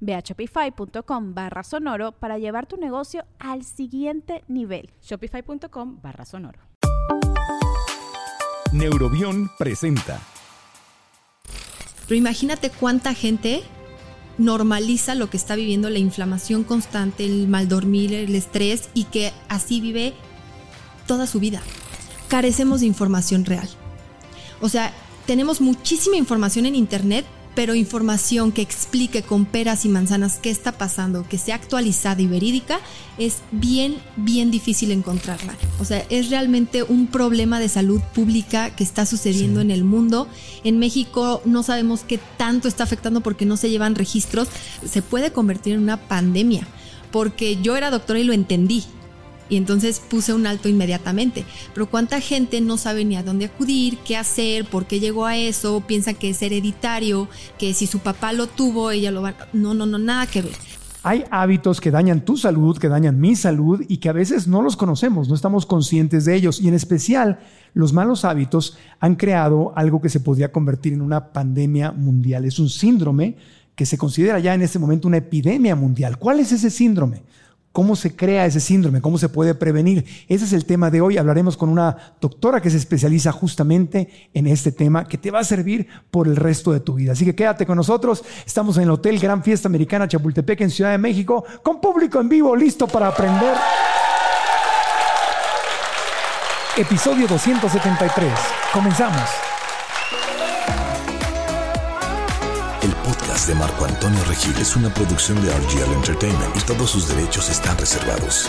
Ve a shopify.com barra sonoro para llevar tu negocio al siguiente nivel. Shopify.com barra sonoro. Neurobión presenta. Pero imagínate cuánta gente normaliza lo que está viviendo, la inflamación constante, el mal dormir, el estrés y que así vive toda su vida. Carecemos de información real. O sea, tenemos muchísima información en Internet, pero información que explique con peras y manzanas qué está pasando, que sea actualizada y verídica, es bien, bien difícil encontrarla. O sea, es realmente un problema de salud pública que está sucediendo en el mundo. En México no sabemos qué tanto está afectando porque no se llevan registros. Se puede convertir en una pandemia, porque yo era doctora y lo entendí y entonces puse un alto inmediatamente. Pero cuánta gente no sabe ni a dónde acudir, qué hacer, por qué llegó a eso, piensa que es hereditario, que si su papá lo tuvo, ella lo va... No, no, no, nada que ver. Hay hábitos que dañan tu salud, que dañan mi salud y que a veces no los conocemos, no estamos conscientes de ellos. Y en especial, los malos hábitos han creado algo que se podría convertir en una pandemia mundial. Es un síndrome que se considera ya en este momento una epidemia mundial. ¿Cuál es ese síndrome? ¿Cómo se crea ese síndrome? ¿Cómo se puede prevenir? Ese es el tema de hoy. Hablaremos con una doctora que se especializa justamente en este tema que te va a servir por el resto de tu vida. Así que quédate con nosotros. Estamos en el Hotel Gran Fiesta Americana Chapultepec en Ciudad de México con público en vivo listo para aprender. Episodio 273. Comenzamos. De Marco Antonio Regil es una producción de RGL Entertainment y todos sus derechos están reservados.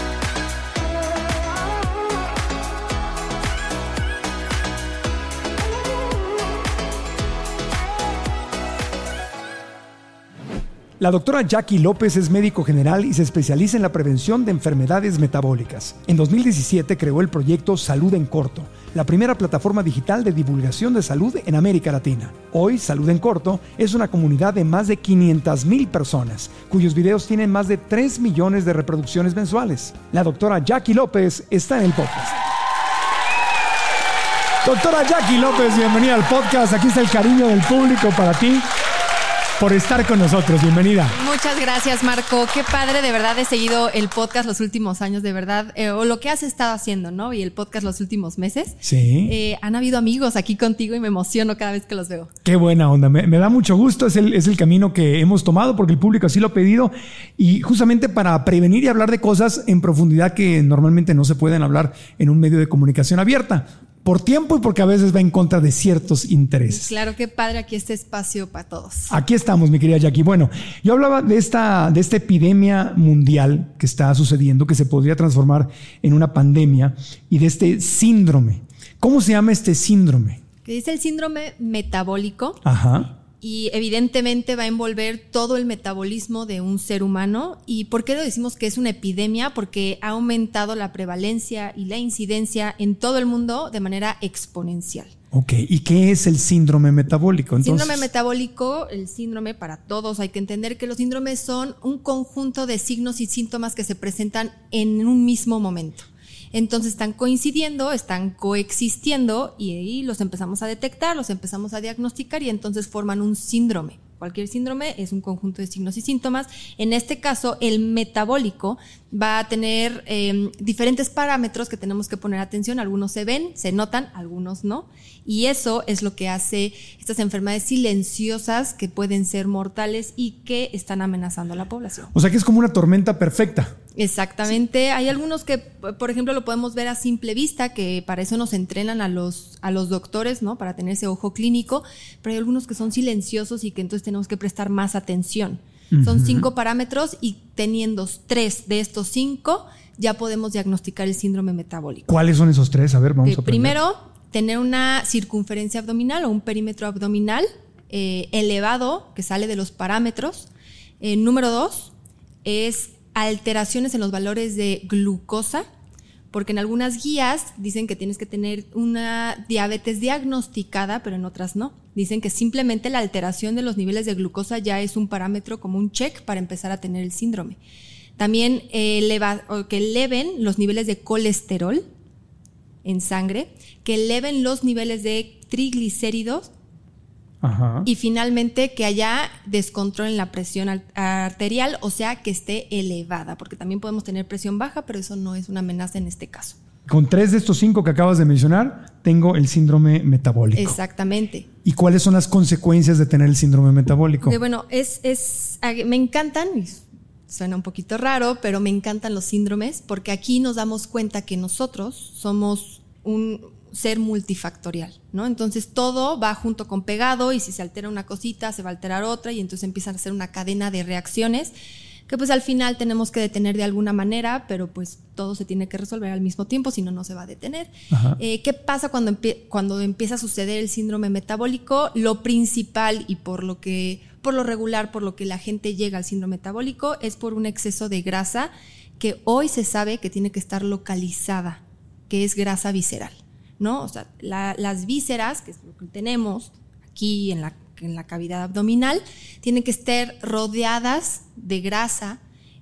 La doctora Jackie López es médico general y se especializa en la prevención de enfermedades metabólicas. En 2017 creó el proyecto Salud en Corto, la primera plataforma digital de divulgación de salud en América Latina. Hoy, Salud en Corto es una comunidad de más de 500 mil personas, cuyos videos tienen más de 3 millones de reproducciones mensuales. La doctora Jackie López está en el podcast. Doctora Jackie López, bienvenida al podcast. Aquí está el cariño del público para ti por estar con nosotros. Bienvenida. Muchas gracias, Marco. Qué padre, de verdad he seguido el podcast los últimos años, de verdad, eh, o lo que has estado haciendo, ¿no? Y el podcast los últimos meses. Sí. Eh, han habido amigos aquí contigo y me emociono cada vez que los veo. Qué buena onda. Me, da mucho gusto. Es el, es el camino que hemos tomado porque el público así lo ha pedido. Y justamente para prevenir y hablar de cosas en profundidad que normalmente no se pueden hablar en un medio de comunicación abierta por tiempo y porque a veces va en contra de ciertos intereses. Claro, qué padre aquí este espacio para todos. Aquí estamos, mi querida Jackie. Bueno, yo hablaba de esta, de esta epidemia mundial que está sucediendo, que se podría transformar en una pandemia, y de este síndrome. ¿Cómo se llama este síndrome? Que dice el síndrome metabólico. Ajá y evidentemente va a envolver todo el metabolismo de un ser humano. ¿Y por qué lo decimos que es una epidemia? Porque ha aumentado la prevalencia y la incidencia en todo el mundo de manera exponencial. Ok, ¿y qué es el síndrome metabólico? Entonces? Síndrome metabólico, el síndrome para todos, hay que entender que los síndromes son un conjunto de signos y síntomas que se presentan en un mismo momento. Entonces están coincidiendo, están coexistiendo y ahí los empezamos a detectar, los empezamos a diagnosticar y entonces forman un síndrome. Cualquier síndrome es un conjunto de signos y síntomas. En este caso, el metabólico va a tener eh, diferentes parámetros que tenemos que poner atención. Algunos se ven, se notan, algunos no. Y eso es lo que hace estas enfermedades silenciosas que pueden ser mortales y que están amenazando a la población. O sea que es como una tormenta perfecta. Exactamente. Hay algunos que, por ejemplo, lo podemos ver a simple vista, que para eso nos entrenan a los, a los doctores, ¿no? Para tener ese ojo clínico, pero hay algunos que son silenciosos y que entonces tenemos que prestar más atención. Son cinco parámetros y teniendo tres de estos cinco, ya podemos diagnosticar el síndrome metabólico. ¿Cuáles son esos tres? A ver, vamos Eh, a aprender. Primero, tener una circunferencia abdominal o un perímetro abdominal eh, elevado, que sale de los parámetros. Eh, número dos, es alteraciones en los valores de glucosa, porque en algunas guías dicen que tienes que tener una diabetes diagnosticada, pero en otras no. Dicen que simplemente la alteración de los niveles de glucosa ya es un parámetro como un check para empezar a tener el síndrome. También eh, que eleven los niveles de colesterol en sangre, que eleven los niveles de triglicéridos Ajá. y finalmente que haya descontrol en la presión al- arterial, o sea, que esté elevada, porque también podemos tener presión baja, pero eso no es una amenaza en este caso. Con tres de estos cinco que acabas de mencionar, tengo el síndrome metabólico. Exactamente. ¿Y cuáles son las consecuencias de tener el síndrome metabólico? Que bueno, es, es, me encantan, suena un poquito raro, pero me encantan los síndromes porque aquí nos damos cuenta que nosotros somos un ser multifactorial, ¿no? Entonces todo va junto con pegado y si se altera una cosita, se va a alterar otra y entonces empiezan a ser una cadena de reacciones que pues al final tenemos que detener de alguna manera, pero pues todo se tiene que resolver al mismo tiempo, si no, no se va a detener. Eh, ¿Qué pasa cuando, empie- cuando empieza a suceder el síndrome metabólico? Lo principal y por lo que, por lo regular, por lo que la gente llega al síndrome metabólico es por un exceso de grasa que hoy se sabe que tiene que estar localizada, que es grasa visceral, ¿no? O sea, la- las vísceras, que es lo que tenemos aquí en la, en la cavidad abdominal, tienen que estar rodeadas de grasa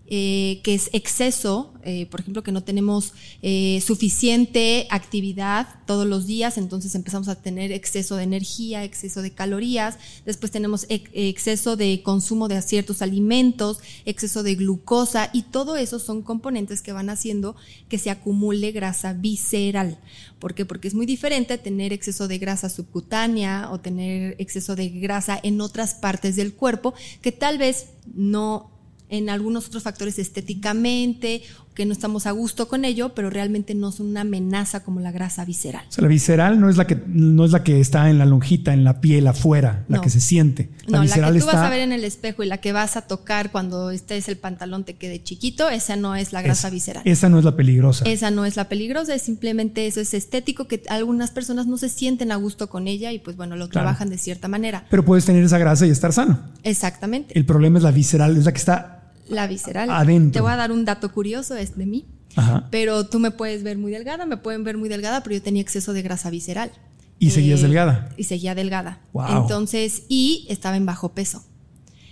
eh, que es exceso, eh, por ejemplo, que no tenemos eh, suficiente actividad todos los días, entonces empezamos a tener exceso de energía, exceso de calorías, después tenemos ex- exceso de consumo de ciertos alimentos, exceso de glucosa y todo eso son componentes que van haciendo que se acumule grasa visceral. ¿Por qué? Porque es muy diferente tener exceso de grasa subcutánea o tener exceso de grasa en otras partes del cuerpo que tal vez no en algunos otros factores estéticamente, que no estamos a gusto con ello, pero realmente no son una amenaza como la grasa visceral. O sea, la visceral no es la que no es la que está en la lonjita, en la piel afuera, la No. que se siente. La no, la que tú vas a ver en el espejo y la que vas a tocar cuando estés el pantalón te quede chiquito, esa no es la grasa visceral. Esa no es la peligrosa. Esa no es la peligrosa, es simplemente eso es estético que algunas personas no se sienten a gusto con ella y pues bueno, lo Claro. trabajan de cierta manera. Pero puedes tener esa grasa y estar sano. Exactamente. El problema es la visceral, es la que está La visceral. Adentro. Te voy a dar un dato curioso, es de mí. Ajá. Pero tú me puedes ver muy delgada, me pueden ver muy delgada, pero yo tenía exceso de grasa visceral. Y seguías delgada. Y seguía delgada. Wow. Entonces, y estaba en bajo peso.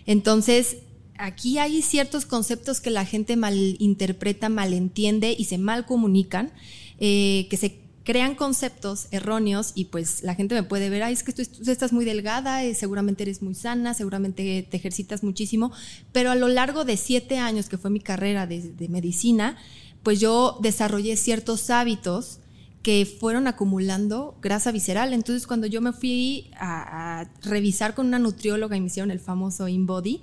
Entonces, aquí hay ciertos conceptos que la gente malinterpreta, malentiende y se mal comunican, eh, que se crean conceptos erróneos y pues la gente me puede ver, ay, es que tú, estás muy delgada, eh, seguramente eres muy sana, seguramente te ejercitas muchísimo, pero a lo largo de siete años que fue mi carrera de, de medicina, pues yo desarrollé ciertos hábitos que fueron acumulando grasa visceral. Entonces, cuando yo me fui a, a revisar con una nutrióloga y me hicieron el famoso InBody,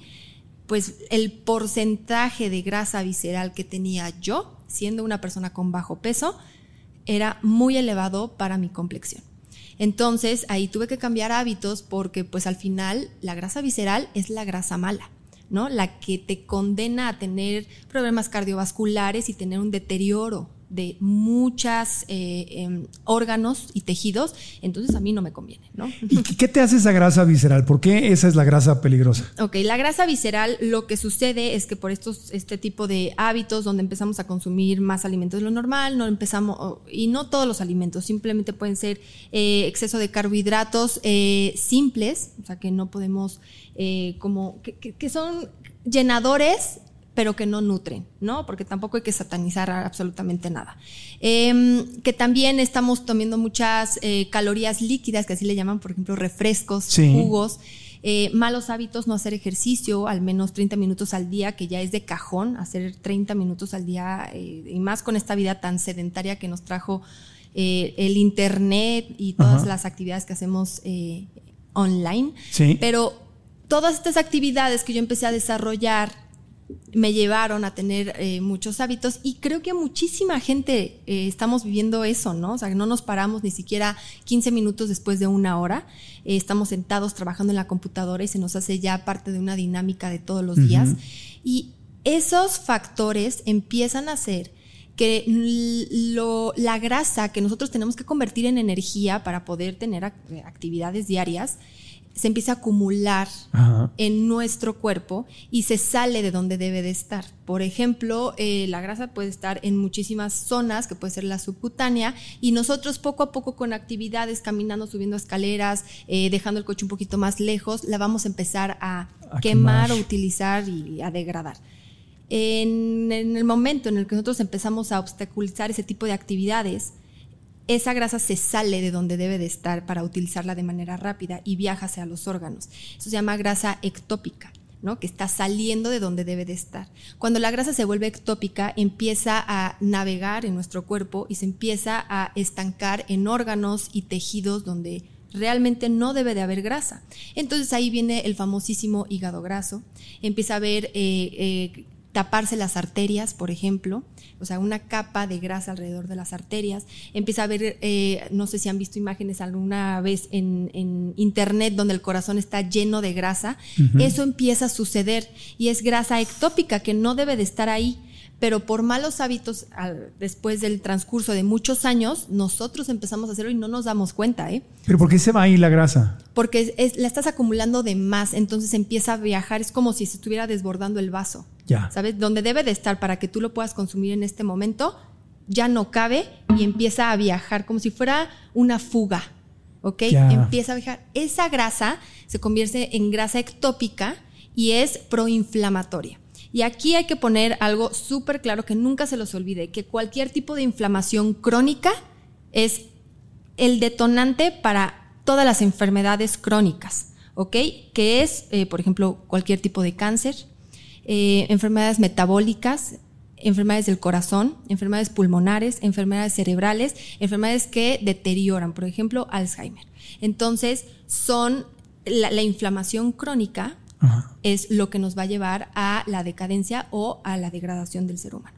pues el porcentaje de grasa visceral que tenía yo, siendo una persona con bajo peso, era muy elevado para mi complexión. Entonces, ahí tuve que cambiar hábitos porque pues al final la grasa visceral es la grasa mala. ¿no? La que te condena a tener problemas cardiovasculares y tener un deterioro de muchos órganos y tejidos, entonces a mí no me conviene, ¿no? ¿Y qué te hace esa grasa visceral? ¿Por qué esa es la grasa peligrosa? Ok, la grasa visceral lo que sucede es que por estos, este tipo de hábitos donde empezamos a consumir más alimentos de lo normal, no empezamos, y no todos los alimentos, simplemente pueden ser eh, exceso de carbohidratos eh, simples, o sea que no podemos, eh, como, que, que son llenadores pero que no nutren, ¿no? Porque tampoco hay que satanizar absolutamente nada. Eh, que también estamos tomando muchas eh, calorías líquidas, que así le llaman, por ejemplo, refrescos, Sí. jugos, Eh, malos hábitos, no hacer ejercicio, al menos 30 minutos al día, que ya es de cajón, hacer 30 minutos al día, eh, y más con esta vida tan sedentaria que nos trajo el Internet y todas Ajá. las actividades que hacemos online. Sí. Pero todas estas actividades que yo empecé a desarrollar me llevaron a tener eh, muchos hábitos y creo que muchísima gente eh, estamos viviendo eso, ¿no? O sea, que no nos paramos ni siquiera 15 minutos después de una hora, Eh, estamos sentados trabajando en la computadora y se nos hace ya parte de una dinámica de todos los días. Y esos factores empiezan a hacer que lo- la grasa que nosotros tenemos que convertir en energía para poder tener ac- actividades diarias se empieza a acumular Ajá. en nuestro cuerpo y se sale de donde debe de estar. Por ejemplo, eh, la grasa puede estar en muchísimas zonas, que puede ser la subcutánea, y nosotros poco a poco con actividades, caminando, subiendo escaleras, eh, dejando el coche un poquito más lejos, la vamos a empezar a, A quemar, quemar. o utilizar y a degradar. En, en el momento en el que nosotros empezamos a obstaculizar ese tipo de actividades, esa grasa se sale de donde debe de estar para utilizarla de manera rápida y viaja hacia los órganos. Eso se llama grasa ectópica. ¿no? que está saliendo de donde debe de estar. Cuando la grasa se vuelve ectópica, empieza a navegar en nuestro cuerpo y se empieza a estancar en órganos y tejidos donde realmente no debe de haber grasa. Entonces ahí viene el famosísimo hígado graso, empieza a haber eh, eh, taparse las arterias, por ejemplo, o sea, una capa de grasa alrededor de las arterias, empieza a haber, eh, no sé si han visto imágenes alguna vez en, en internet donde el corazón está lleno de grasa, eso empieza a suceder y es grasa ectópica que no debe de estar ahí pero por malos hábitos, al- después del transcurso de muchos años, nosotros empezamos a hacerlo y no nos damos cuenta, ¿eh? Pero ¿por qué se va ahí la grasa? Porque es- es- la estás acumulando de más, entonces empieza a viajar, es como si se estuviera desbordando el vaso, Ya. ¿sabes? Donde debe de estar para que tú lo puedas consumir en este momento, ya no cabe y empieza a viajar como si fuera una fuga, ¿ok? Ya. Empieza a viajar. Esa grasa se convierte en grasa ectópica y es proinflamatoria. Y aquí hay que poner algo súper claro que nunca se los olvide, que cualquier tipo de inflamación crónica es el detonante para todas las enfermedades crónicas, ¿ok? Que es, eh, por ejemplo, cualquier tipo de cáncer, eh, enfermedades metabólicas, enfermedades del corazón, enfermedades pulmonares, enfermedades cerebrales, enfermedades que deterioran, por ejemplo, Alzheimer. Entonces, son la, la inflamación crónica Ajá. es lo que nos va a llevar a la decadencia o a la degradación del ser humano.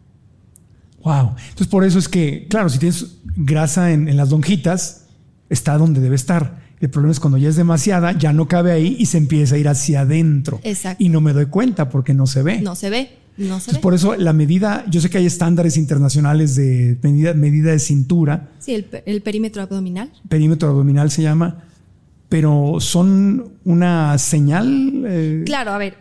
Wow. Entonces, por eso es que, claro, si tienes grasa en, en las lonjitas, está donde debe estar. El problema es cuando ya es demasiada, ya no cabe ahí y se empieza a ir hacia adentro. Exacto. Y no me doy cuenta porque no se ve. No se ve, no se Entonces, ve. por eso la medida, yo sé que hay estándares internacionales de medida, medida de cintura, Sí, el, el perímetro abdominal. perímetro abdominal se llama, pero son una señal. eh, Claro, a ver,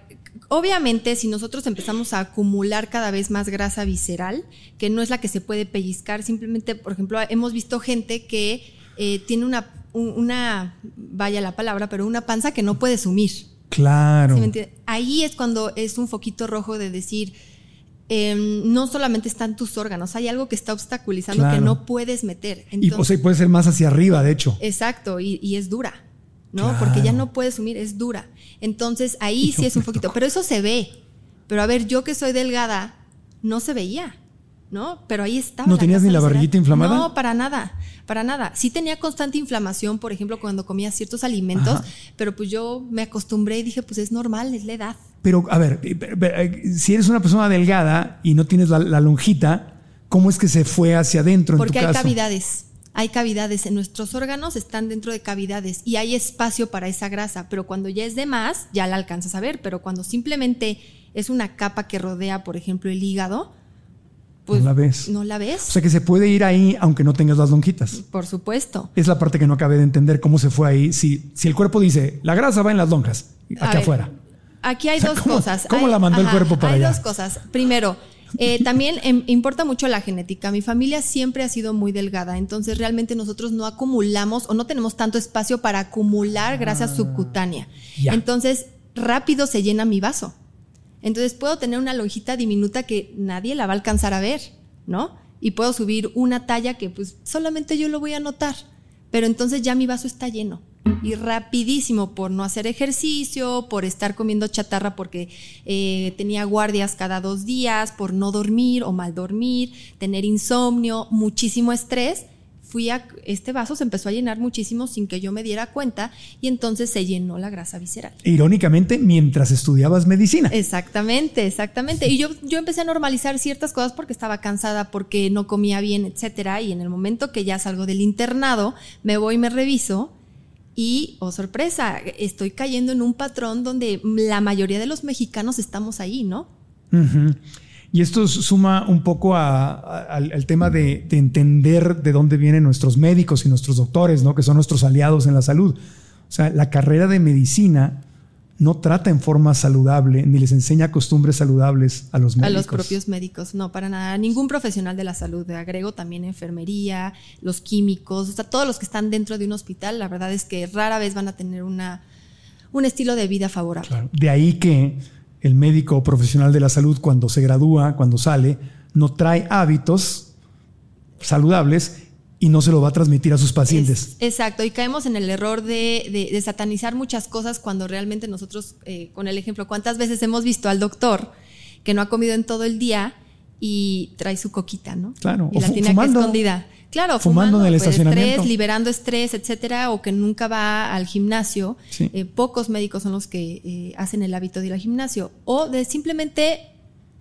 obviamente si nosotros empezamos a acumular cada vez más grasa visceral, que no es la que se puede pellizcar, simplemente, por ejemplo, hemos visto gente que eh, tiene una, un- una, vaya la palabra, pero una panza que no puede sumir. Claro. Ahí es cuando es un foquito rojo de decir, em, no solamente están tus órganos, hay algo que está obstaculizando Claro. que no puedes meter. y o sea, puede ser más hacia arriba, de hecho. Exacto, y, y es dura, ¿no? Claro. Porque ya no puedes sumir, es dura. Entonces ahí sí es un poquito, pero eso se ve. Pero a ver, yo que soy delgada, no se veía, ¿no? Pero ahí estaba. ¿No tenías ni la barriguita inflamada? No, para nada, para nada. Sí tenía constante inflamación, por ejemplo, cuando comía ciertos alimentos, Ajá. pero pues yo me acostumbré y dije, pues es normal, es la edad. Pero, a ver, eh, eh, si eres una persona delgada y no tienes la, la lonjita, ¿cómo es que se fue hacia adentro Porque en tu hay caso? cavidades. Hay cavidades en nuestros órganos, están dentro de cavidades y hay espacio para esa grasa, pero cuando ya es de más, ya la alcanzas a ver, pero cuando simplemente es una capa que rodea, por ejemplo, el hígado, pues No la ves. No la ves, O sea que se puede ir ahí aunque no tengas las lonjitas. por supuesto. Es la parte que no acabé de entender cómo se fue ahí. Si, si el cuerpo dice, la grasa va en las lonjas, A aquí ver, afuera. Aquí hay O sea, dos ¿cómo- cosas. cómo Hay- la mandó el cuerpo para hay allá? dos cosas. Primero, eh, también em, importa mucho la genética. Mi familia siempre ha sido muy delgada, entonces realmente nosotros no acumulamos o no tenemos tanto espacio para acumular grasa subcutánea. Ah, ya. Entonces, rápido se llena mi vaso. Entonces puedo tener una lonjita diminuta que nadie la va a alcanzar a ver, ¿no? Y puedo subir una talla que pues solamente yo lo voy a notar. Pero entonces ya mi vaso está lleno. Y rapidísimo por no hacer ejercicio, por estar comiendo chatarra porque eh, tenía guardias cada dos días, por no dormir o mal dormir, tener insomnio, muchísimo estrés fui a, este vaso se empezó a llenar muchísimo sin que yo me diera cuenta y entonces se llenó la grasa visceral. Irónicamente, mientras estudiabas medicina. Exactamente, exactamente. Y yo, yo empecé a normalizar ciertas cosas porque estaba cansada, porque no comía bien, etcétera. Y en el momento que ya salgo del internado, me voy y me reviso. Y, oh sorpresa, estoy cayendo en un patrón donde la mayoría de los mexicanos estamos ahí, ¿no? Y esto suma un poco al, tema de, entender de dónde vienen nuestros médicos y nuestros doctores, ¿no? que son nuestros aliados en la salud. O sea, la carrera de medicina no trata en forma saludable ni les enseña costumbres saludables a los médicos. A los propios médicos, no, para nada. Ningún profesional de la salud. Agrego también enfermería, los químicos, o sea, todos los que están dentro de un hospital, la verdad es que rara vez van a tener una, un estilo de vida favorable. De ahí que el médico profesional de la salud cuando se gradúa, cuando sale, no trae hábitos saludables y no se lo va a transmitir a sus pacientes. exacto, y caemos en el error de, satanizar muchas cosas cuando realmente nosotros, eh, con el ejemplo, ¿cuántas veces hemos visto al doctor que no ha comido en todo el día y trae su coquita, ¿no? Claro, y la tiene escondida. Claro, fumando, en el pues, estacionamiento. Estrés, liberando estrés, etcétera, o que nunca va al gimnasio. Eh, pocos médicos son los que eh, hacen el hábito de ir al gimnasio. O de simplemente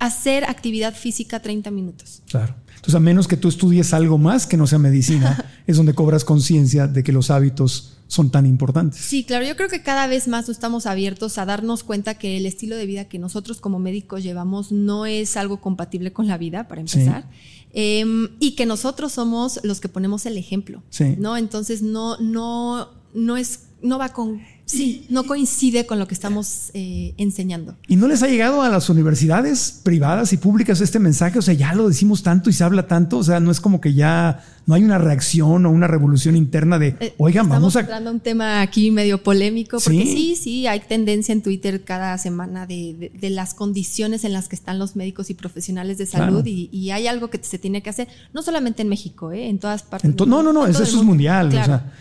hacer actividad física 30 minutos. Claro. Entonces, a menos que tú estudies algo más que no sea medicina, es donde cobras conciencia de que los hábitos son tan importantes. Sí, claro, yo creo que cada vez más estamos abiertos a darnos cuenta que el estilo de vida que nosotros como médicos llevamos no es algo compatible con la vida, para empezar. Em, y que nosotros somos los que ponemos el ejemplo, ¿no? Entonces no, no, no es, no va con Sí, no coincide con lo que estamos eh, enseñando. ¿Y no les ha llegado a las universidades privadas y públicas este mensaje? O sea, ya lo decimos tanto y se habla tanto. O sea, no es como que ya no hay una reacción o una revolución interna de, eh, oigan, vamos a... Estamos un tema aquí medio polémico, porque ¿Sí? sí, hay tendencia en Twitter cada semana de, las condiciones en las que están los médicos y profesionales de salud y, hay algo que se tiene que hacer, no solamente en México, ¿eh? en todas partes. no, no, no, eso, es mundial. O sea,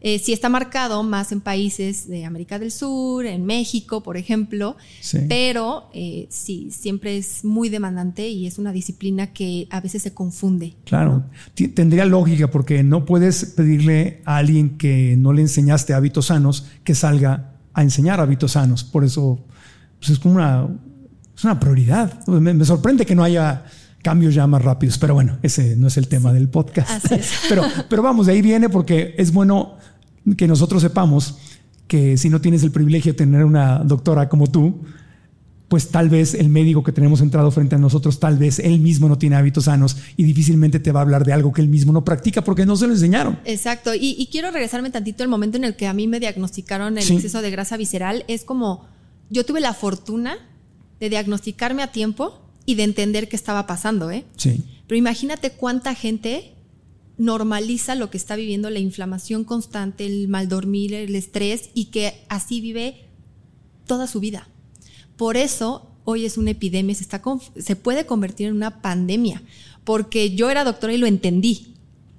eh, sí está marcado más en países de América del Sur, en México, por ejemplo, pero eh, sí, siempre es muy demandante y es una disciplina que a veces se confunde. Claro, tendría lógica porque no puedes pedirle a alguien que no le enseñaste hábitos sanos que salga a enseñar hábitos sanos. Por eso pues es como una, es una prioridad. Me, me sorprende que no haya cambios ya más rápidos. Pero bueno, ese no es el tema del podcast. pero, pero vamos, de ahí viene porque es bueno que nosotros sepamos que si no tienes el privilegio de tener una doctora como tú, pues tal vez el médico que tenemos entrado frente a nosotros, tal vez él mismo no tiene hábitos sanos y difícilmente te va a hablar de algo que él mismo no practica porque no se lo enseñaron. Exacto. Y, quiero regresarme tantito al momento en el que a mí me diagnosticaron el exceso de grasa visceral. Es como yo tuve la fortuna de diagnosticarme a tiempo y de entender qué estaba pasando, ¿eh? Sí. Pero imagínate cuánta gente normaliza lo que está viviendo, la inflamación constante, el mal dormir, el estrés y que así vive toda su vida. Por eso hoy es una epidemia, se, está, se puede convertir en una pandemia, porque yo era doctora y lo entendí.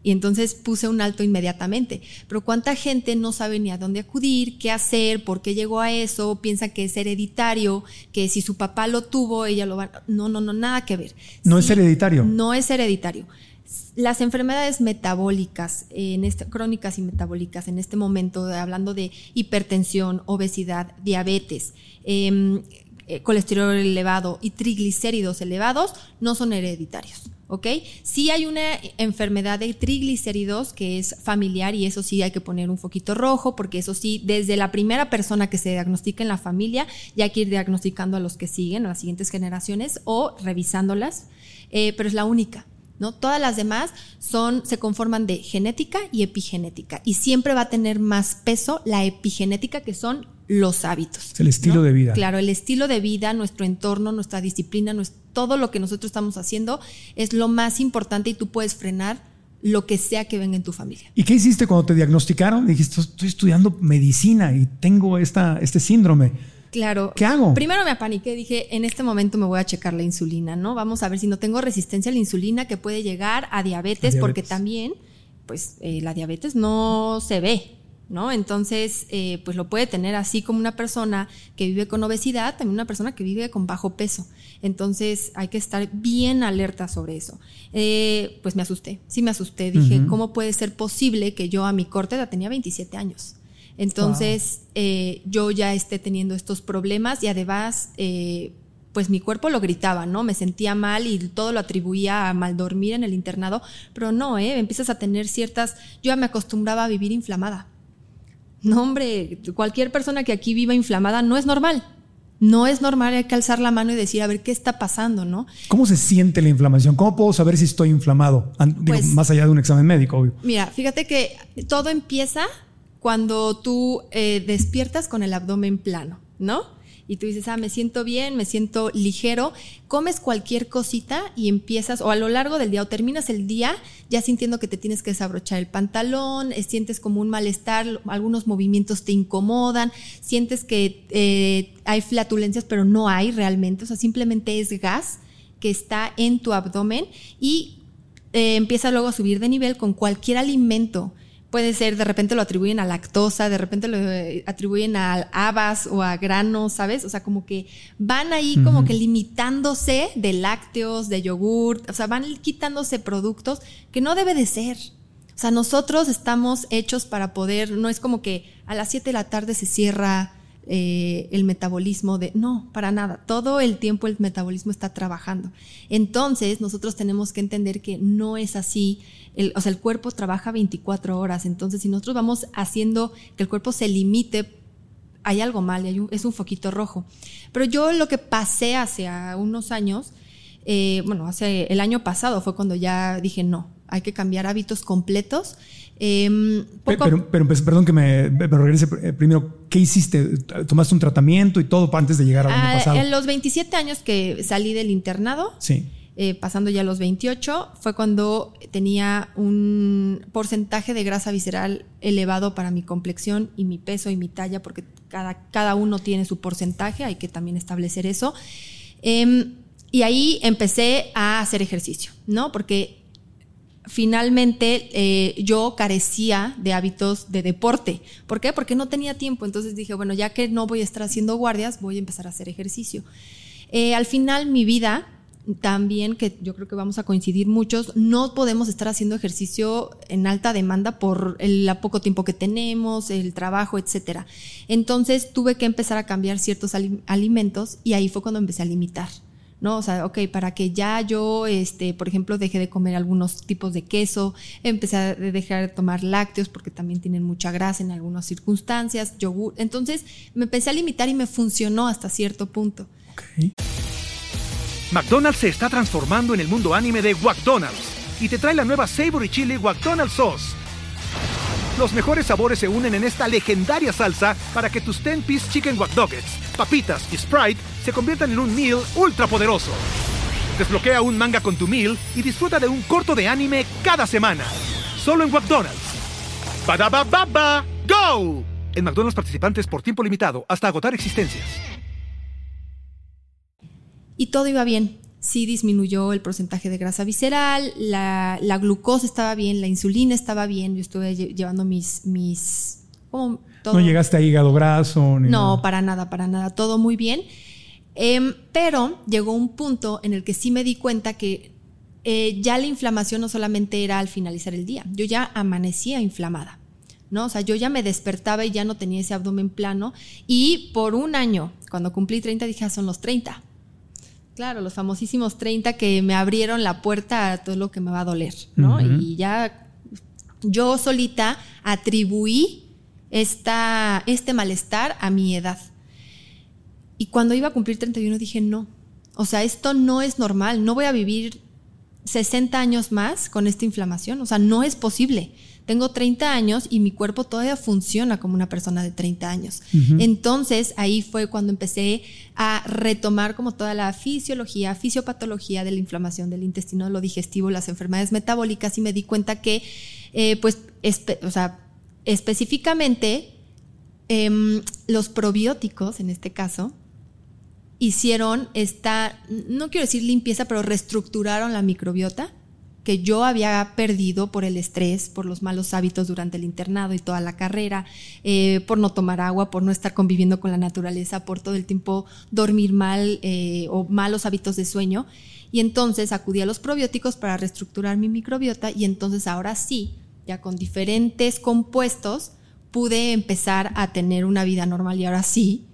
Y entonces puse un alto inmediatamente. Pero cuánta gente no sabe ni a dónde acudir, qué hacer, por qué llegó a eso, piensa que es hereditario, que si su papá lo tuvo, ella lo va. No, no, no, nada que ver. No es hereditario. No es hereditario las enfermedades metabólicas, este, crónicas y metabólicas, en este momento, hablando de hipertensión, obesidad, diabetes, em, eh, colesterol elevado y triglicéridos elevados, no son hereditarios. ¿Ok? Sí hay una enfermedad de triglicéridos que es familiar y eso sí hay que poner un foquito rojo porque eso sí, desde la primera persona que se diagnostica en la familia, ya hay que ir diagnosticando a los que siguen, a las siguientes generaciones o revisándolas, eh, pero es la única. ¿No? Todas las demás son, se conforman de genética y epigenética. Y siempre va a tener más peso la epigenética, que son los hábitos. el estilo de vida. Claro, el estilo de vida, nuestro entorno, nuestra disciplina, todo lo que nosotros estamos haciendo es lo más importante y tú puedes frenar lo que sea que venga en tu familia. ¿Y qué hiciste cuando te diagnosticaron? Dijiste, estoy estudiando medicina y tengo esta, este síndrome. Claro. ¿Qué hago? Primero me apaniqué, dije, en este momento me voy a checar la insulina, ¿no? Vamos a ver si no tengo resistencia a la insulina que puede llegar a diabetes, porque también, pues, eh, la diabetes no se ve, ¿no? Entonces, eh, pues lo puede tener así como una persona que vive con obesidad, también una persona que vive con bajo peso. Entonces, hay que estar bien alerta sobre eso. Eh, pues me asusté, sí me asusté. Dije, ¿cómo puede ser posible que yo a mi corte edad tenía 27 años? Entonces, eh, yo ya esté teniendo estos problemas y además, pues mi cuerpo lo gritaba, ¿no? Me sentía mal y todo lo atribuía a mal dormir en el internado, pero no, ¿eh? Empiezas a tener ciertas, yo ya me acostumbraba a vivir inflamada. No, hombre, cualquier persona que aquí viva inflamada no es normal. No es normal, hay que alzar la mano y decir, a ver, ¿qué está pasando, no? ¿Cómo se siente la inflamación? ¿Cómo puedo saber si estoy inflamado? Pues más allá de un examen médico, obvio. Mira, fíjate que todo empieza cuando tú eh, despiertas con el abdomen plano, ¿no? y tú dices, ah, me siento bien, me siento ligero, comes cualquier cosita y empiezas, o a lo largo del día, o terminas el día ya sintiendo que te tienes que desabrochar el pantalón, eh, sientes como un malestar, algunos movimientos te incomodan, sientes que eh, hay flatulencias, pero no hay realmente, o sea, simplemente es gas que está en tu abdomen y empieza luego a subir de nivel con cualquier alimento puede ser, de repente lo atribuyen a lactosa, de repente lo eh, atribuyen a habas o a granos, ¿sabes? O sea, como que van ahí como que limitándose de lácteos, de yogur, o sea, van quitándose productos que no debe de ser. O sea, nosotros estamos hechos para poder, no es como que a las 7 de la tarde se cierra eh, el metabolismo de... No, para nada. Todo el tiempo el metabolismo está trabajando. Entonces, nosotros tenemos que entender que no es así. El, o sea, el cuerpo trabaja 24 horas. Entonces, si nosotros vamos haciendo que el cuerpo se limite, hay algo mal, hay es un foquito rojo. Pero yo lo que pasé hace unos años, eh, bueno, hace el año pasado fue cuando ya dije, no, hay que cambiar hábitos completos Em, pero, pero, pues, perdón que me regrese eh, primero, ¿qué hiciste? ¿Tomaste un tratamiento y todo antes de llegar al año ah, pasado? En los 27 años que salí del internado, sí. Eh, pasando ya a los 28, fue cuando tenía un porcentaje de grasa visceral elevado para mi complexión y mi peso y mi talla, porque cada, cada uno tiene su porcentaje, hay que también establecer eso. Em, y ahí empecé a hacer ejercicio, ¿no? Porque finalmente eh, yo carecía de hábitos de deporte. ¿Por qué? Porque no tenía tiempo. Entonces dije, bueno, ya que no voy a estar haciendo guardias, voy a empezar a hacer ejercicio. Eh, al final mi vida también, que yo creo que vamos a coincidir muchos, no podemos estar haciendo ejercicio en alta demanda por el poco tiempo que tenemos, el trabajo, etcétera. Entonces tuve que empezar a cambiar ciertos alimentos y ahí fue cuando empecé a limitar. ¿No? O sea, ok, para que ya yo, este, por ejemplo, deje de comer algunos tipos de queso, empecé a dejar de tomar lácteos porque también tienen mucha grasa en algunas circunstancias, yogur. Entonces me empecé a limitar y me funcionó hasta cierto punto. McDonald's se está transformando en el mundo anime de McDonald's y te trae la nueva Savory Chili McDonald's Sauce. Los mejores sabores se unen en esta legendaria salsa para que tus 10-piece chicken wack papitas y Sprite se conviertan en un meal ultra poderoso. Desbloquea un manga con tu meal y disfruta de un corto de anime cada semana. Solo en McDonald's. baba ¡Go! En McDonald's participantes por tiempo limitado hasta agotar existencias. Y todo iba bien. Sí disminuyó el porcentaje de grasa visceral, la, glucosa estaba bien, la insulina estaba bien. Yo estuve llevando mis, mis no llegaste a hígado graso. no, para nada, para nada. Todo muy bien. Em, pero llegó un punto en el que sí me di cuenta que eh, ya la inflamación no solamente era al finalizar el día, yo ya amanecía inflamada. ¿no? O sea, yo ya me despertaba y ya no tenía ese abdomen plano. Y por un año, cuando cumplí 30, dije, ah, son los 30. Claro, los famosísimos 30 que me abrieron la puerta a todo lo que me va a doler, ¿no? Y ya yo solita atribuí esta, este malestar a mi edad. Y cuando iba a cumplir 31 dije, no, o sea, esto no es normal, no voy a vivir 60 años más con esta inflamación, o sea, no es posible. Tengo 30 años y mi cuerpo todavía funciona como una persona de 30 años. Entonces ahí fue cuando empecé a retomar como toda la fisiología, fisiopatología de la inflamación del intestino, lo digestivo, las enfermedades metabólicas y me di cuenta que, eh, pues, o sea, específicamente em, los probióticos, en este caso, hicieron esta, no quiero decir limpieza, pero reestructuraron la microbiota que yo había perdido por el estrés, por los malos hábitos durante el internado y toda la carrera, eh, por no tomar agua, por no estar conviviendo con la naturaleza, por todo el tiempo dormir mal eh, o malos hábitos de sueño. Y entonces acudí a los probióticos para reestructurar mi microbiota y entonces ahora sí, ya con diferentes compuestos, pude empezar a tener una vida normal y ahora sí,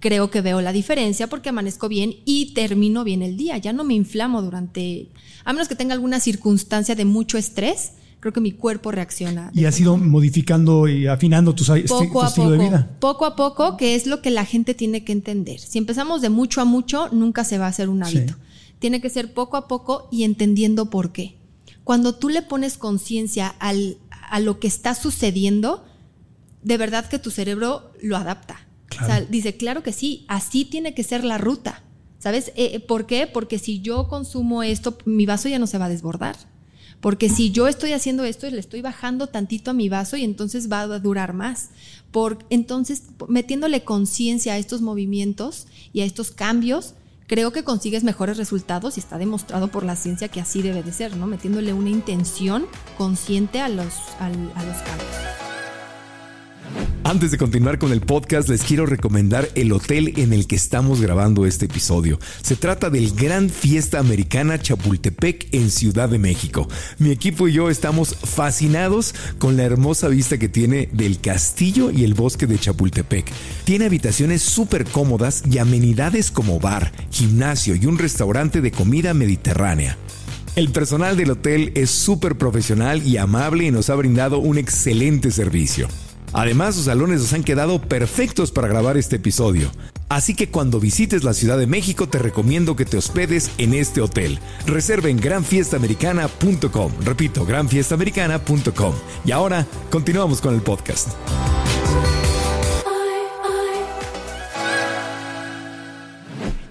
creo que veo la diferencia porque amanezco bien y termino bien el día. Ya no me inflamo durante, a menos que tenga alguna circunstancia de mucho estrés, creo que mi cuerpo reacciona. Y has ido modificando y afinando tu, poco estilo de vida. Poco a poco, que es lo que la gente tiene que entender. Si empezamos de mucho a mucho, nunca se va a hacer un hábito. Tiene que ser poco a poco y entendiendo por qué. Cuando tú le pones conciencia a lo que está sucediendo, de verdad que tu cerebro lo adapta dice, claro que sí, así tiene que ser la ruta. ¿Sabes? Eh, eh, ¿Por qué? Porque si yo consumo esto, mi vaso ya no se va a desbordar. Porque si yo estoy haciendo esto, le estoy bajando tantito a mi vaso y entonces va a durar más. Por, entonces, metiéndole conciencia a estos movimientos y a estos cambios, creo que consigues mejores resultados y está demostrado por la ciencia que así debe de ser, ¿no? Metiéndole una intención consciente a los, a los cambios. Antes de continuar con el podcast, les quiero recomendar el hotel en el que estamos grabando este episodio. Se trata del Gran Fiesta Americana Chapultepec en Ciudad de México. Mi equipo y yo estamos fascinados con la hermosa vista que tiene del castillo y el bosque de Chapultepec. Tiene habitaciones súper cómodas y amenidades como bar, gimnasio y un restaurante de comida mediterránea. El personal del hotel es súper profesional y amable y nos ha brindado un excelente servicio. Además, sus salones nos han quedado perfectos para grabar este episodio. Así que cuando visites la Ciudad de México te recomiendo que te hospedes en este hotel. Reserva en granfiestamericana.com. Repito, granfiestamericana.com. Y ahora continuamos con el podcast.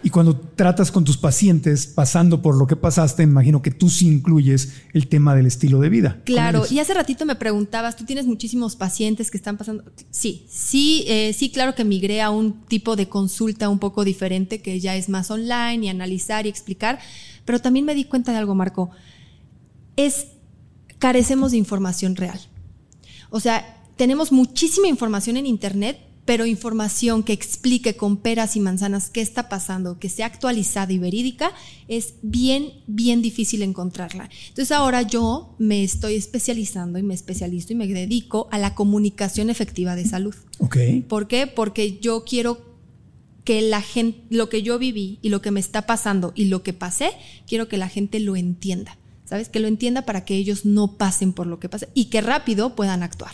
Y cuando tratas con tus pacientes, pasando por lo que pasaste, imagino que tú sí incluyes el tema del estilo de vida. Claro, y hace ratito me preguntabas, tú tienes muchísimos pacientes que están pasando. Sí, sí, eh, sí, claro que migré a un tipo de consulta un poco diferente, que ya es más online y analizar y explicar, pero también me di cuenta de algo, Marco. Es, carecemos de información real. O sea, tenemos muchísima información en Internet, pero información que explique con peras y manzanas qué está pasando, que sea actualizada y verídica, es bien, bien difícil encontrarla. Entonces ahora yo me estoy especializando y me especializo y me dedico a la comunicación efectiva de salud. Ok. ¿Por qué? Porque yo quiero que la gente, lo que yo viví y lo que me está pasando y lo que pasé, quiero que la gente lo entienda. ¿Sabes? Que lo entienda para que ellos no pasen por lo que pasa y que rápido puedan actuar.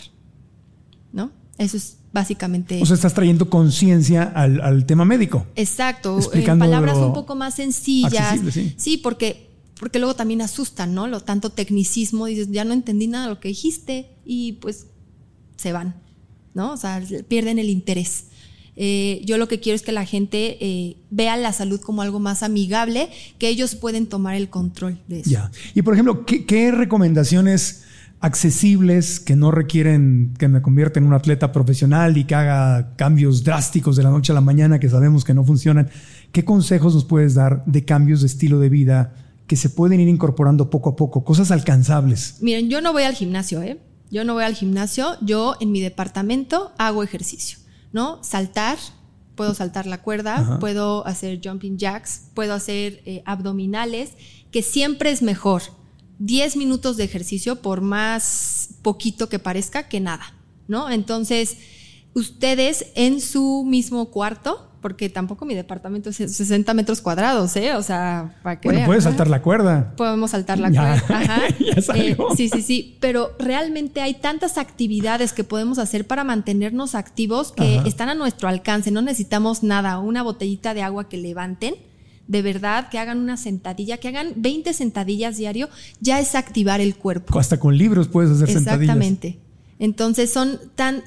¿No? Eso es básicamente. O sea, estás trayendo conciencia al, tema médico. Exacto, en palabras un poco más sencillas. Sí. porque, porque luego también asustan, ¿no? Lo tanto tecnicismo, dices, ya no entendí nada de lo que dijiste y pues se van, ¿no? O sea, pierden el interés. Eh, yo lo que quiero es que la gente eh, vea la salud como algo más amigable, que ellos pueden tomar el control de eso. Ya. Y por ejemplo, ¿qué, qué recomendaciones accesibles, que no requieren que me convierta en un atleta profesional y que haga cambios drásticos de la noche a la mañana que sabemos que no funcionan. ¿Qué consejos nos puedes dar de cambios de estilo de vida que se pueden ir incorporando poco a poco, cosas alcanzables? Miren, yo no voy al gimnasio, ¿eh? Yo no voy al gimnasio, yo en mi departamento hago ejercicio, ¿no? Saltar, puedo saltar la cuerda, puedo hacer jumping jacks, puedo hacer eh, abdominales, que siempre es mejor 10 minutos de ejercicio, por más poquito que parezca, que nada, ¿no? Entonces, ustedes en su mismo cuarto, porque tampoco mi departamento es 60 metros cuadrados, ¿eh? O sea, para que bueno, puedes saltar la cuerda. Podemos saltar la cuerda. Ajá. Eh, sí, sí, sí. Pero realmente hay tantas actividades que podemos hacer para mantenernos activos que están a nuestro alcance. No necesitamos nada, una botellita de agua que levanten de verdad, que hagan una sentadilla, que hagan 20 sentadillas diario, ya es activar el cuerpo. Hasta con libros puedes hacer sentadillas. Exactamente. Entonces son tan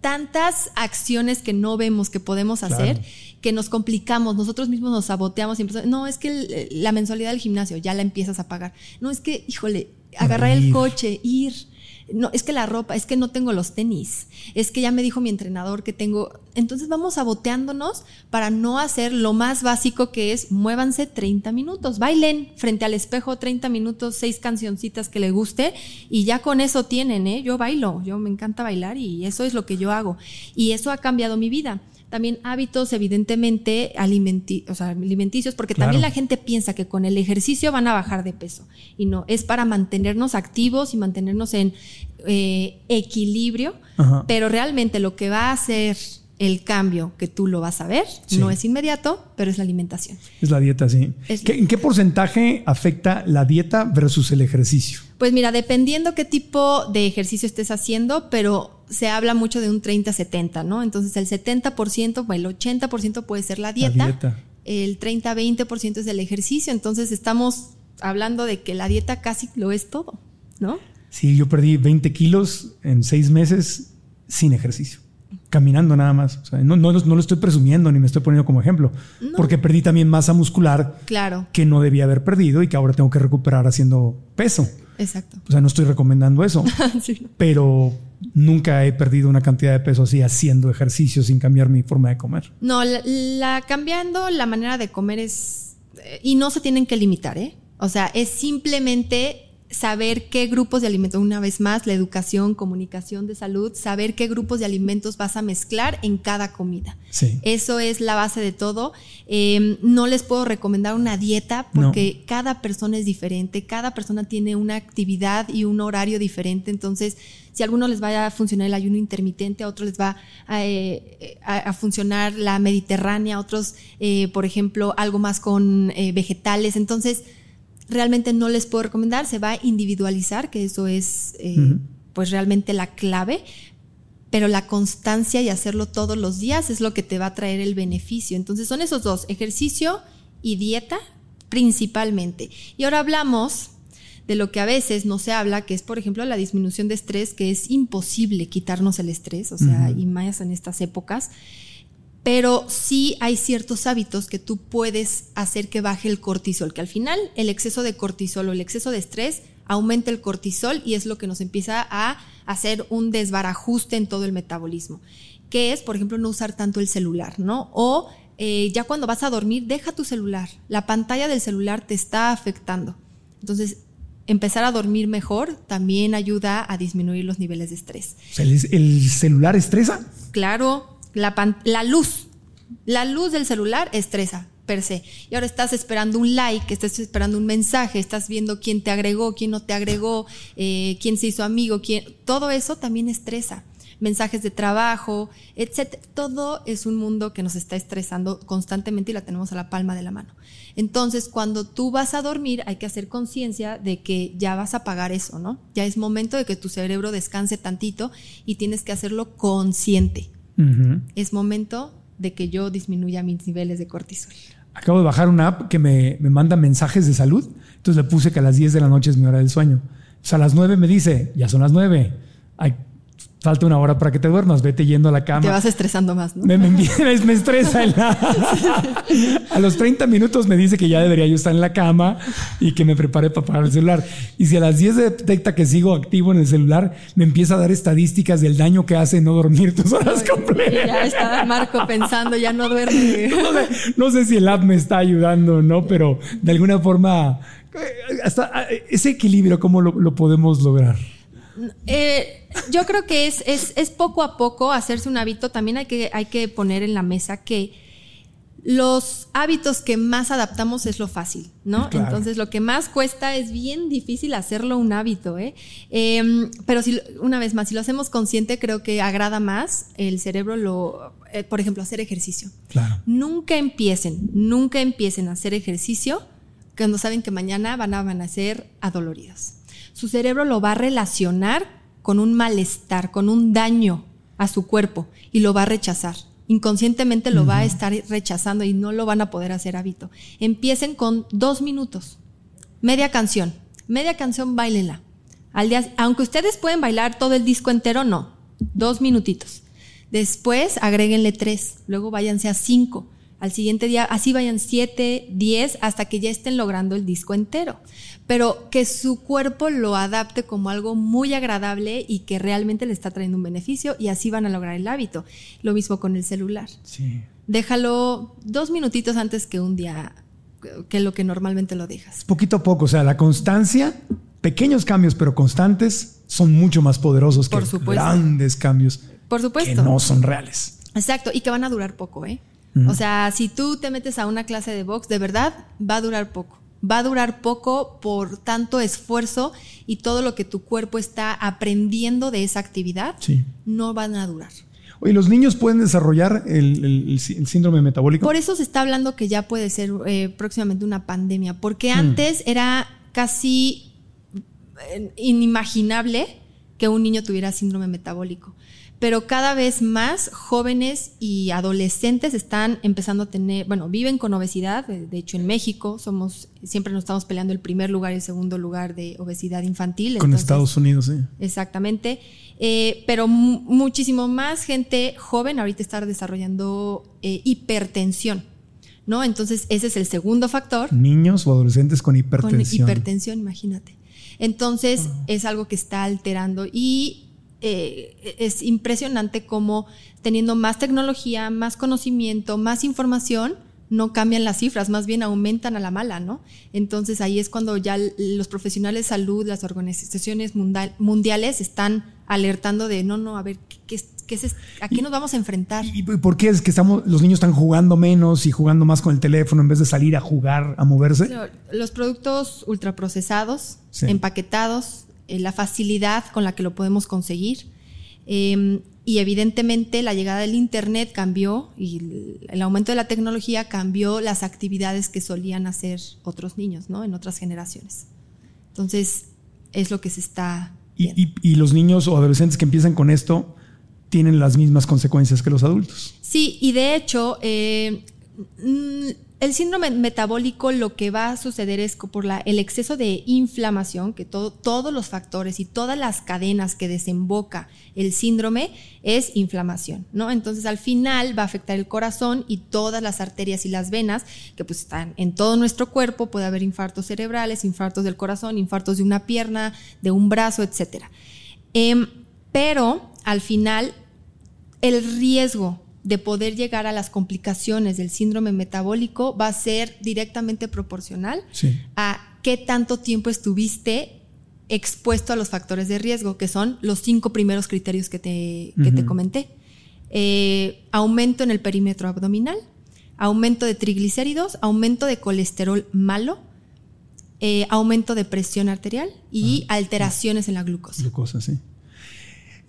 tantas acciones que no vemos que podemos hacer que nos complicamos, nosotros mismos nos saboteamos y empezamos, no, es que la mensualidad del gimnasio ya la empiezas a pagar. No, es que, híjole, agarrar el coche, ir, no, es que la ropa, es que no tengo los tenis, es que ya me dijo mi entrenador que tengo. Entonces vamos saboteándonos para no hacer lo más básico que es muévanse 30 minutos, bailen frente al espejo 30 minutos, seis cancioncitas que le guste y ya con eso tienen, ¿eh? Yo bailo, yo me encanta bailar y eso es lo que yo hago. Y eso ha cambiado mi vida también hábitos evidentemente alimenticios, porque también la gente piensa que con el ejercicio van a bajar de peso y no, es para mantenernos activos y mantenernos en eh, equilibrio, pero realmente lo que va a hacer el cambio que tú lo vas a ver. No es inmediato, pero es la alimentación. Es la dieta, sí. ¿En qué porcentaje afecta la dieta versus el ejercicio? Pues mira, dependiendo qué tipo de ejercicio estés haciendo, pero se habla mucho de un 30-70, ¿no? Entonces el 70%, bueno, el 80% puede ser la dieta, la dieta. el 30-20% es el ejercicio, entonces estamos hablando de que la dieta casi lo es todo, ¿no? Sí, yo perdí 20 kilos en seis meses sin ejercicio caminando nada más. no, no, no, lo estoy presumiendo ni me estoy poniendo como ejemplo, porque perdí también masa muscular claro. que no debía haber perdido y que ahora tengo que recuperar haciendo peso. Exacto. O sea, no estoy recomendando eso, pero nunca he perdido una cantidad de peso así haciendo ejercicio sin cambiar mi forma de comer. No, la cambiando la manera de comer es... Eh, y no se tienen que limitar, ¿eh? O sea, es simplemente saber qué grupos de alimentos, una vez más, la educación, comunicación de salud, saber qué grupos de alimentos vas a mezclar en cada comida. Eso es la base de todo. Em, no les puedo recomendar una dieta porque cada persona es diferente, cada persona tiene una actividad y un horario diferente. Entonces, si a algunos les va a funcionar el ayuno intermitente, a otros les va a, eh, funcionar la mediterránea, a otros, eh, por ejemplo, algo más con eh, vegetales. Entonces, realmente no les puedo recomendar, se va a individualizar, que eso es eh, pues realmente la clave, pero la constancia y hacerlo todos los días es lo que te va a traer el beneficio. Entonces son esos dos, ejercicio y dieta principalmente. Y ahora hablamos de lo que a veces no se habla, que es por ejemplo la disminución de estrés, que es imposible quitarnos el estrés, o sea, y más en estas épocas pero sí hay ciertos hábitos que tú puedes hacer que baje el cortisol, que al final el exceso de cortisol o el exceso de estrés aumenta el cortisol y es lo que nos empieza a hacer un desbarajuste en todo el metabolismo, que es, por ejemplo, no usar tanto el celular, ¿no? O eh, ya cuando vas a dormir, deja tu celular. La pantalla del celular te está afectando. Entonces, empezar a dormir mejor también ayuda a disminuir los niveles de estrés. ¿El celular estresa? Claro, la, luz, la luz del celular estresa per se. Y ahora estás esperando un like, estás esperando un mensaje, estás viendo quién te agregó, quién no te agregó, eh, quién se hizo amigo, quién, todo eso también estresa. Mensajes de trabajo, etc. Todo es un mundo que nos está estresando constantemente y la tenemos a la palma de la mano. Entonces, cuando tú vas a dormir, hay que hacer conciencia de que ya vas a pagar eso, ¿no? Ya es momento de que tu cerebro descanse tantito y tienes que hacerlo consciente es momento de que yo disminuya mis niveles de cortisol. Acabo de bajar una app que me, me, manda mensajes de salud. Entonces le puse que a las 10 de la noche es mi hora del sueño. O sea, a las 9 me dice, ya son las 9. Hay falta una hora para que te duermas, vete yendo a la cama. Te vas estresando más, ¿no? Me, me, me estresa. a los 30 minutos me dice que ya debería yo estar en la cama y que me prepare para pagar el celular. Y si a las 10 detecta que sigo activo en el celular, me empieza a dar estadísticas del daño que hace no dormir tus horas completas. Ya está Marco pensando, ya no duerme. No sé, si el app me está ayudando o no, pero de alguna forma, eh, hasta eh, ese equilibrio, ¿cómo lo, lo podemos lograr? Eh, yo creo que es, es, poco a poco hacerse un hábito. También hay que, hay que poner en la mesa que los hábitos que más adaptamos es lo fácil, ¿no? Entonces lo que más cuesta es bien difícil hacerlo un hábito, ¿eh? Em, pero si, una vez más, si lo hacemos consciente, creo que agrada más el cerebro lo, eh, por ejemplo, hacer ejercicio. Claro. Nunca empiecen, nunca empiecen a hacer ejercicio cuando saben que mañana van a, van a ser adoloridos su cerebro lo va a relacionar con un malestar, con un daño a su cuerpo y lo va a rechazar. Inconscientemente lo va a estar rechazando y no lo van a poder hacer hábito. Empiecen con dos minutos, media canción, media canción bailenla. Al día, aunque ustedes pueden bailar todo el disco entero, no, dos minutitos. Después agréguenle tres, luego váyanse a cinco, al siguiente día, así vayan 7, 10, hasta que ya estén logrando el disco entero. Pero que su cuerpo lo adapte como algo muy agradable y que realmente le está trayendo un beneficio y así van a lograr el hábito. Lo mismo con el celular. Sí. Déjalo dos minutitos antes que un día, que lo que normalmente lo dejas. Poquito a poco, o sea, la constancia, pequeños cambios pero constantes, son mucho más poderosos Por que supuesto. grandes cambios Por que supuesto. no son reales. Exacto, y que van a durar poco, ¿eh? O sea, si tú te metes a una clase de box, de verdad va a durar poco. Va a durar poco por tanto esfuerzo y todo lo que tu cuerpo está aprendiendo de esa actividad, Sí. no van a durar. Oye, ¿los niños pueden desarrollar el, el- el sí- el síndrome metabólico? Por eso se está hablando que ya puede ser eh, próximamente una pandemia, porque antes era casi eh, inimaginable que un niño tuviera síndrome metabólico. Pero cada vez más jóvenes y adolescentes están empezando a tener, bueno, viven con obesidad. De hecho, en México somos, siempre nos estamos peleando el primer lugar y el segundo lugar de obesidad infantil. Con Entonces, Estados Unidos, sí. Exactamente. Eh, pero mu- muchísimo más gente joven ahorita está desarrollando eh, hipertensión, ¿no? Entonces, ese es el segundo factor. Niños o adolescentes con Con hipertensión. hipertensión, imagínate. Entonces, es algo que está alterando y eh, es impresionante cómo teniendo más tecnología, más conocimiento, más información, no cambian las cifras, más bien aumentan a la mala, ¿no? Entonces ahí es cuando ya los profesionales de salud, las organizaciones mundial- mundiales están alertando de, no, no, a ver, ¿qué, qué es- ¿a qué nos vamos a enfrentar? ¿Y por qué es que estamos, los niños están jugando menos y jugando más con el teléfono en vez de salir a jugar, a moverse? Los productos ultraprocesados, Sí. empaquetados, la facilidad con la que lo podemos conseguir. eh, y evidentemente la llegada del Internet cambió y el, aumento de la tecnología cambió las actividades que solían hacer otros niños, ¿no? En otras generaciones. Entonces, es lo que se está... Y, viendo. y- y los niños o adolescentes que empiezan con esto tienen las mismas consecuencias que los adultos. Sí, y de hecho, eh, mm, el síndrome metabólico lo que va a suceder es que por la, el exceso de inflamación, que todo- todos los factores y todas las cadenas que desemboca el síndrome es inflamación, ¿no? Entonces al final va a afectar el corazón y todas las arterias y las venas, que pues están en todo nuestro cuerpo, puede haber infartos cerebrales, infartos del corazón, infartos de una pierna, de un brazo, etcétera. Em, pero al final el riesgo de poder llegar a las complicaciones del síndrome metabólico va a ser directamente proporcional Sí. a qué tanto tiempo estuviste expuesto a los factores de riesgo, que son los cinco primeros criterios que te, que te comenté. Eh, aumento en el perímetro abdominal, aumento de triglicéridos, aumento de colesterol malo, eh, aumento de presión arterial y alteraciones en la glucosa. Glucosa, sí.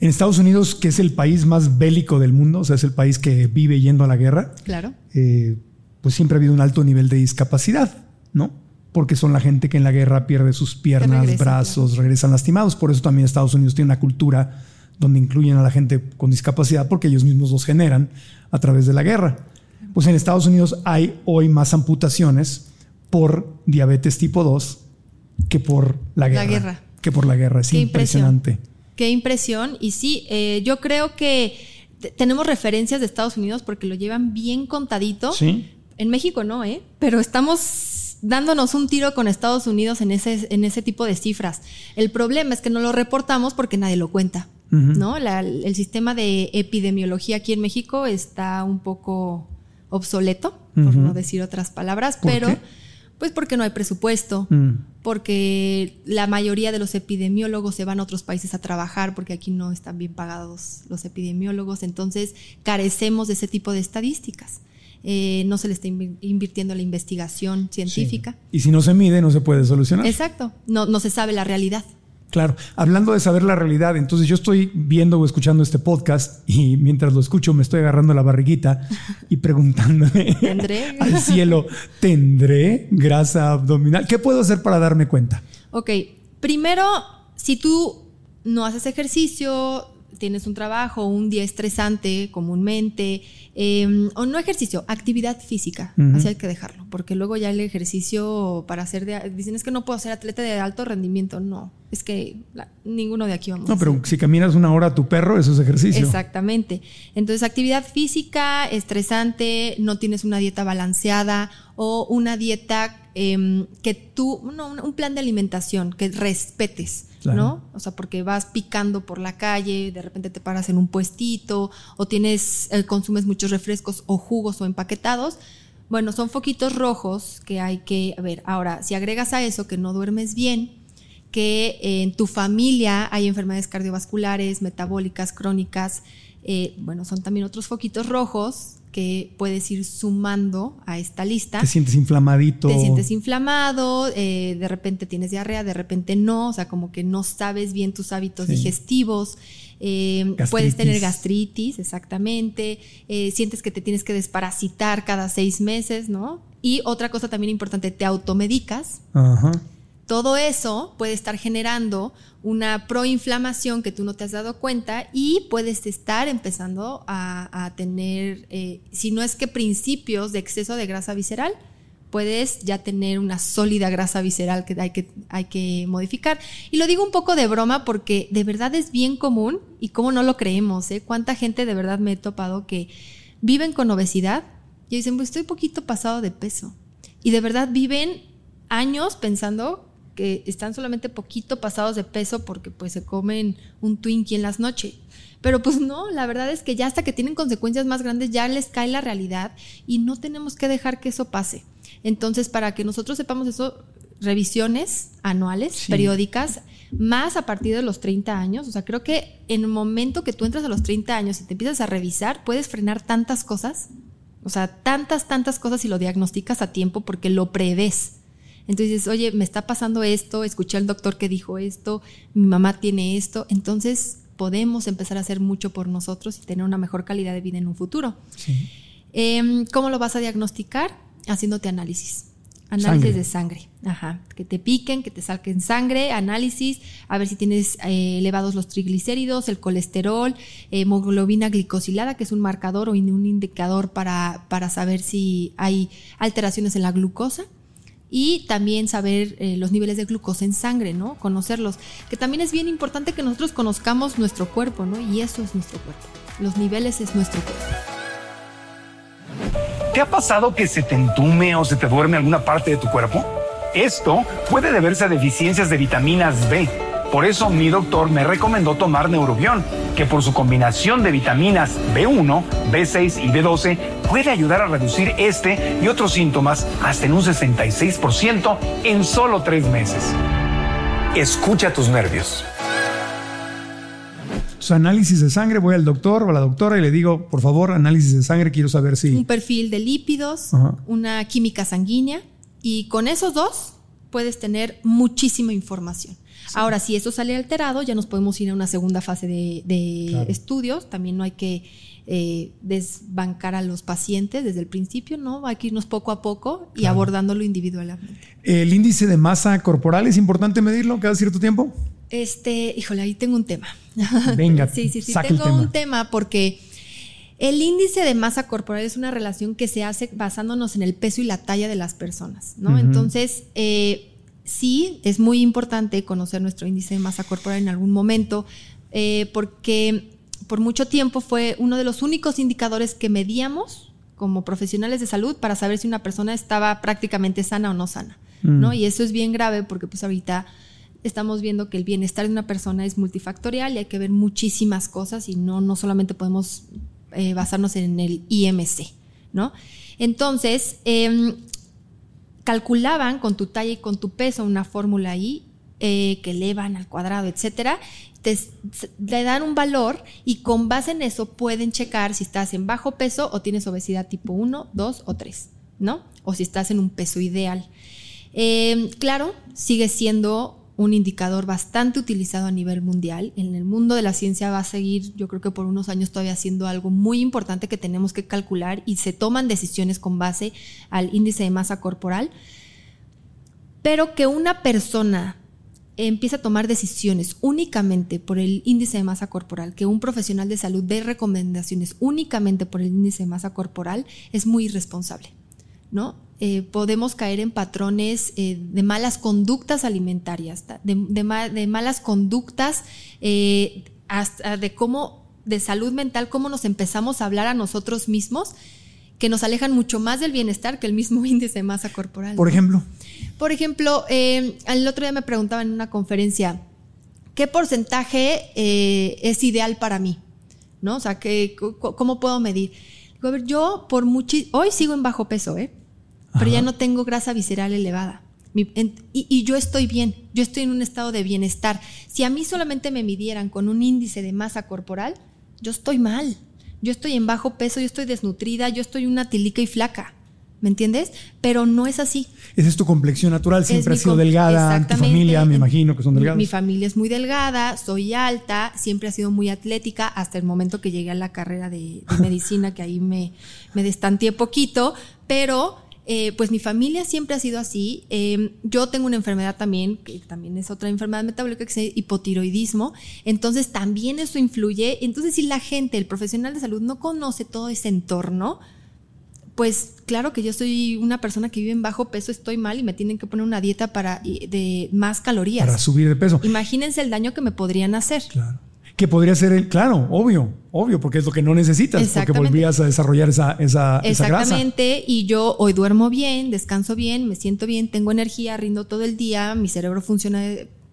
En Estados Unidos, que es el país más bélico del mundo, o sea, es el país que vive yendo a la guerra, Claro. eh, pues siempre ha habido un alto nivel de discapacidad, ¿no? Porque son la gente que en la guerra pierde sus piernas, regresa, brazos, regresan lastimados. Por eso también Estados Unidos tiene una cultura donde incluyen a la gente con discapacidad porque ellos mismos los generan a través de la guerra. Pues en Estados Unidos hay hoy más amputaciones por diabetes tipo 2 que por la La guerra. guerra. Que por la guerra. Es Qué impresión. Qué impresión. Y sí, eh, yo creo que te- tenemos referencias de Estados Unidos porque lo llevan bien contadito. Sí. En México no, ¿eh? Pero estamos dándonos un tiro con Estados Unidos en ese, en ese tipo de cifras. El problema es que no lo reportamos porque nadie lo cuenta. ¿no? La- el sistema de epidemiología aquí en México está un poco obsoleto, por no decir otras palabras, ¿Por pero qué? Pues porque no hay presupuesto, Mm. porque la mayoría de los epidemiólogos se van a otros países a trabajar porque aquí no están bien pagados los epidemiólogos, entonces carecemos de ese tipo de estadísticas. Eh, no se le está invi- invirtiendo en la investigación científica. Y si no se mide, no se puede solucionar. Exacto, no, no se sabe la realidad. Claro, hablando de saber la realidad, entonces yo estoy viendo o escuchando este podcast y mientras lo escucho me estoy agarrando la barriguita y preguntándole ¿Tendré? al cielo, ¿tendré grasa abdominal? ¿Qué puedo hacer para darme cuenta? Ok, primero, si tú no haces ejercicio, tienes un trabajo, un día estresante comúnmente, eh, o no ejercicio, actividad física, Ujú. así hay que dejarlo, porque luego ya el ejercicio para hacer, de, dicen es que no puedo ser atleta de alto rendimiento, no, es que la- ninguno de aquí vamos. No, pero si caminas una hora a tu perro, eso es ejercicio. Exactamente. Entonces, actividad física, estresante, no tienes una dieta balanceada o una dieta em, que tú, no, un plan de alimentación que respetes, ¿no? O sea, porque vas picando por la calle, de repente te paras en un puestito o tienes, eh, consumes muchos refrescos o jugos o empaquetados. Bueno, son foquitos rojos que hay que a ver. Ahora, si agregas a eso que no duermes bien, que en tu familia hay enfermedades cardiovasculares, metabólicas, crónicas, eh, bueno, son también otros foquitos rojos que puedes ir sumando a esta lista. Te sientes inflamadito. Te sientes inflamado, eh, de repente tienes diarrea, de repente no, o sea, como que no sabes bien tus hábitos Sí. digestivos. eh, puedes tener gastritis, exactamente. eh, sientes que te tienes que desparasitar cada seis meses, ¿no? Y otra cosa también importante, te automedicas. Ajá. Todo eso puede estar generando una proinflamación que tú no te has dado cuenta y puedes estar empezando a, tener, eh, si no es que principios de exceso de grasa visceral, puedes ya tener una sólida grasa visceral que hay que, hay que modificar. Y lo digo un poco de broma porque de verdad es bien común y cómo no lo creemos, ¿eh? Cuánta gente de verdad me he topado que viven con obesidad y dicen, pues estoy poquito pasado de peso. Y de verdad viven años pensando que están solamente poquito pasados de peso porque pues se comen un Twinkie en las noches. Pero pues no, la verdad es que ya hasta que tienen consecuencias más grandes ya les cae la realidad y no tenemos que dejar que eso pase. Entonces, para que nosotros sepamos eso, revisiones anuales, Sí. periódicas, más a partir de los 30 años. O sea, creo que en el momento que tú entras a los 30 años y te empiezas a revisar, puedes frenar tantas cosas. O sea, tantas, tantas cosas y lo diagnosticas a tiempo porque lo prevés. Entonces oye, me está pasando esto, escuché al doctor que dijo esto, mi mamá tiene esto. Entonces podemos empezar a hacer mucho por nosotros y tener una mejor calidad de vida en un futuro. Sí. Em, ¿Cómo lo vas a diagnosticar? Haciéndote análisis. Análisis Sangre. de sangre. Ajá. Que te piquen, que te saquen sangre, análisis, a ver si tienes eh, elevados los triglicéridos, el colesterol, hemoglobina glicosilada, que es un marcador o un indicador para, para saber si hay alteraciones en la glucosa. Y también saber eh, los niveles de glucosa en sangre, ¿no? Conocerlos. Que también es bien importante que nosotros conozcamos nuestro cuerpo, ¿no? Y eso es nuestro cuerpo. Los niveles es nuestro cuerpo. ¿Te ha pasado que se te entume o se te duerme alguna parte de tu cuerpo? Esto puede deberse a deficiencias de vitaminas B. Por eso mi doctor me recomendó tomar Neurobión, que por su combinación de vitaminas B1, B6 y B12 puede ayudar a reducir este y otros síntomas hasta en un 66% en solo tres meses. Escucha tus nervios. Su análisis de sangre, voy al doctor o a la doctora y le digo, por favor, análisis de sangre, quiero saber un si. perfil de lípidos, Ajá. una química sanguínea y con esos dos puedes tener muchísima información. Ahora, si eso sale alterado, ya nos podemos ir a una segunda fase de, de Claro. estudios. También no hay que eh, desbancar a los pacientes desde el principio, ¿no? Hay que irnos poco a poco y abordándolo individualmente. El índice de masa corporal es importante medirlo cada cierto tiempo. Este, híjole, ahí tengo un tema. Venga, sí, sí, sí, tengo tema. un tema porque el índice de masa corporal es una relación que se hace basándonos en el peso y la talla de las personas, ¿no? Entonces, eh, sí, es muy importante conocer nuestro índice de masa corporal en algún momento, eh, porque por mucho tiempo fue uno de los únicos indicadores que medíamos como profesionales de salud para saber si una persona estaba prácticamente sana o no sana, ¿no? Mm. Y eso es bien grave porque pues ahorita estamos viendo que el bienestar de una persona es multifactorial y hay que ver muchísimas cosas y no, no solamente podemos eh, basarnos en el IMC, ¿no? Entonces, em, calculaban con tu talla y con tu peso una fórmula ahí eh, que elevan al cuadrado, etcétera, te, dan un valor y con base en eso pueden checar si estás en bajo peso o tienes obesidad tipo 1, 2 o 3, ¿no? O si estás en un peso ideal. Eh, claro, sigue siendo un indicador bastante utilizado a nivel mundial. En el mundo de la ciencia va a seguir, yo creo que por unos años todavía siendo algo muy importante que tenemos que calcular y se toman decisiones con base al índice de masa corporal. Pero que una persona empieza a tomar decisiones únicamente por el índice de masa corporal, que un profesional de salud dé recomendaciones únicamente por el índice de masa corporal, es muy irresponsable, ¿no? Eh, podemos caer en patrones eh, de malas conductas alimentarias, de, malas conductas eh, hasta de cómo, de salud mental, cómo nos empezamos a hablar a nosotros mismos que nos alejan mucho más del bienestar que el mismo índice de masa corporal. Por ejemplo. Por ejemplo, el otro día me preguntaban en una conferencia, ¿qué porcentaje es ideal para mí? ¿No? O sea, ¿cómo puedo medir? a ver, yo por mucho, hoy sigo en bajo peso, ¿eh? Pero ya no tengo grasa visceral elevada. y, yo estoy bien, yo estoy en un estado de bienestar. Si a mí solamente me midieran con un índice de masa corporal, yo estoy mal. Yo estoy en bajo peso, yo estoy desnutrida, yo estoy una tilica y flaca. ¿Me entiendes? Pero no es así. Esa es tu complexión natural, siempre ha sido delgada. Tu familia, me imagino que son delgadas. Mi, familia es muy delgada, soy alta, siempre ha sido muy atlética, hasta el momento que llegué a la carrera de, medicina, que ahí me, me destanteé poquito, pero eh, pues mi familia siempre ha sido así. Eh, yo tengo una enfermedad también, que también es otra enfermedad metabólica, que es hipotiroidismo. Entonces también eso influye. Entonces si la gente, el profesional de salud, no conoce todo ese entorno, pues claro que yo soy una persona que vive en bajo peso, estoy mal y me tienen que poner una dieta para de más calorías. Para subir de peso. Imagínense el daño que me podrían hacer. Claro que podría ser, el, claro, obvio, obvio, porque es lo que no necesitas, porque volvías a desarrollar esa, esa, Exactamente, y yo hoy duermo bien, descanso bien, me siento bien, tengo energía, rindo todo el día, mi cerebro funciona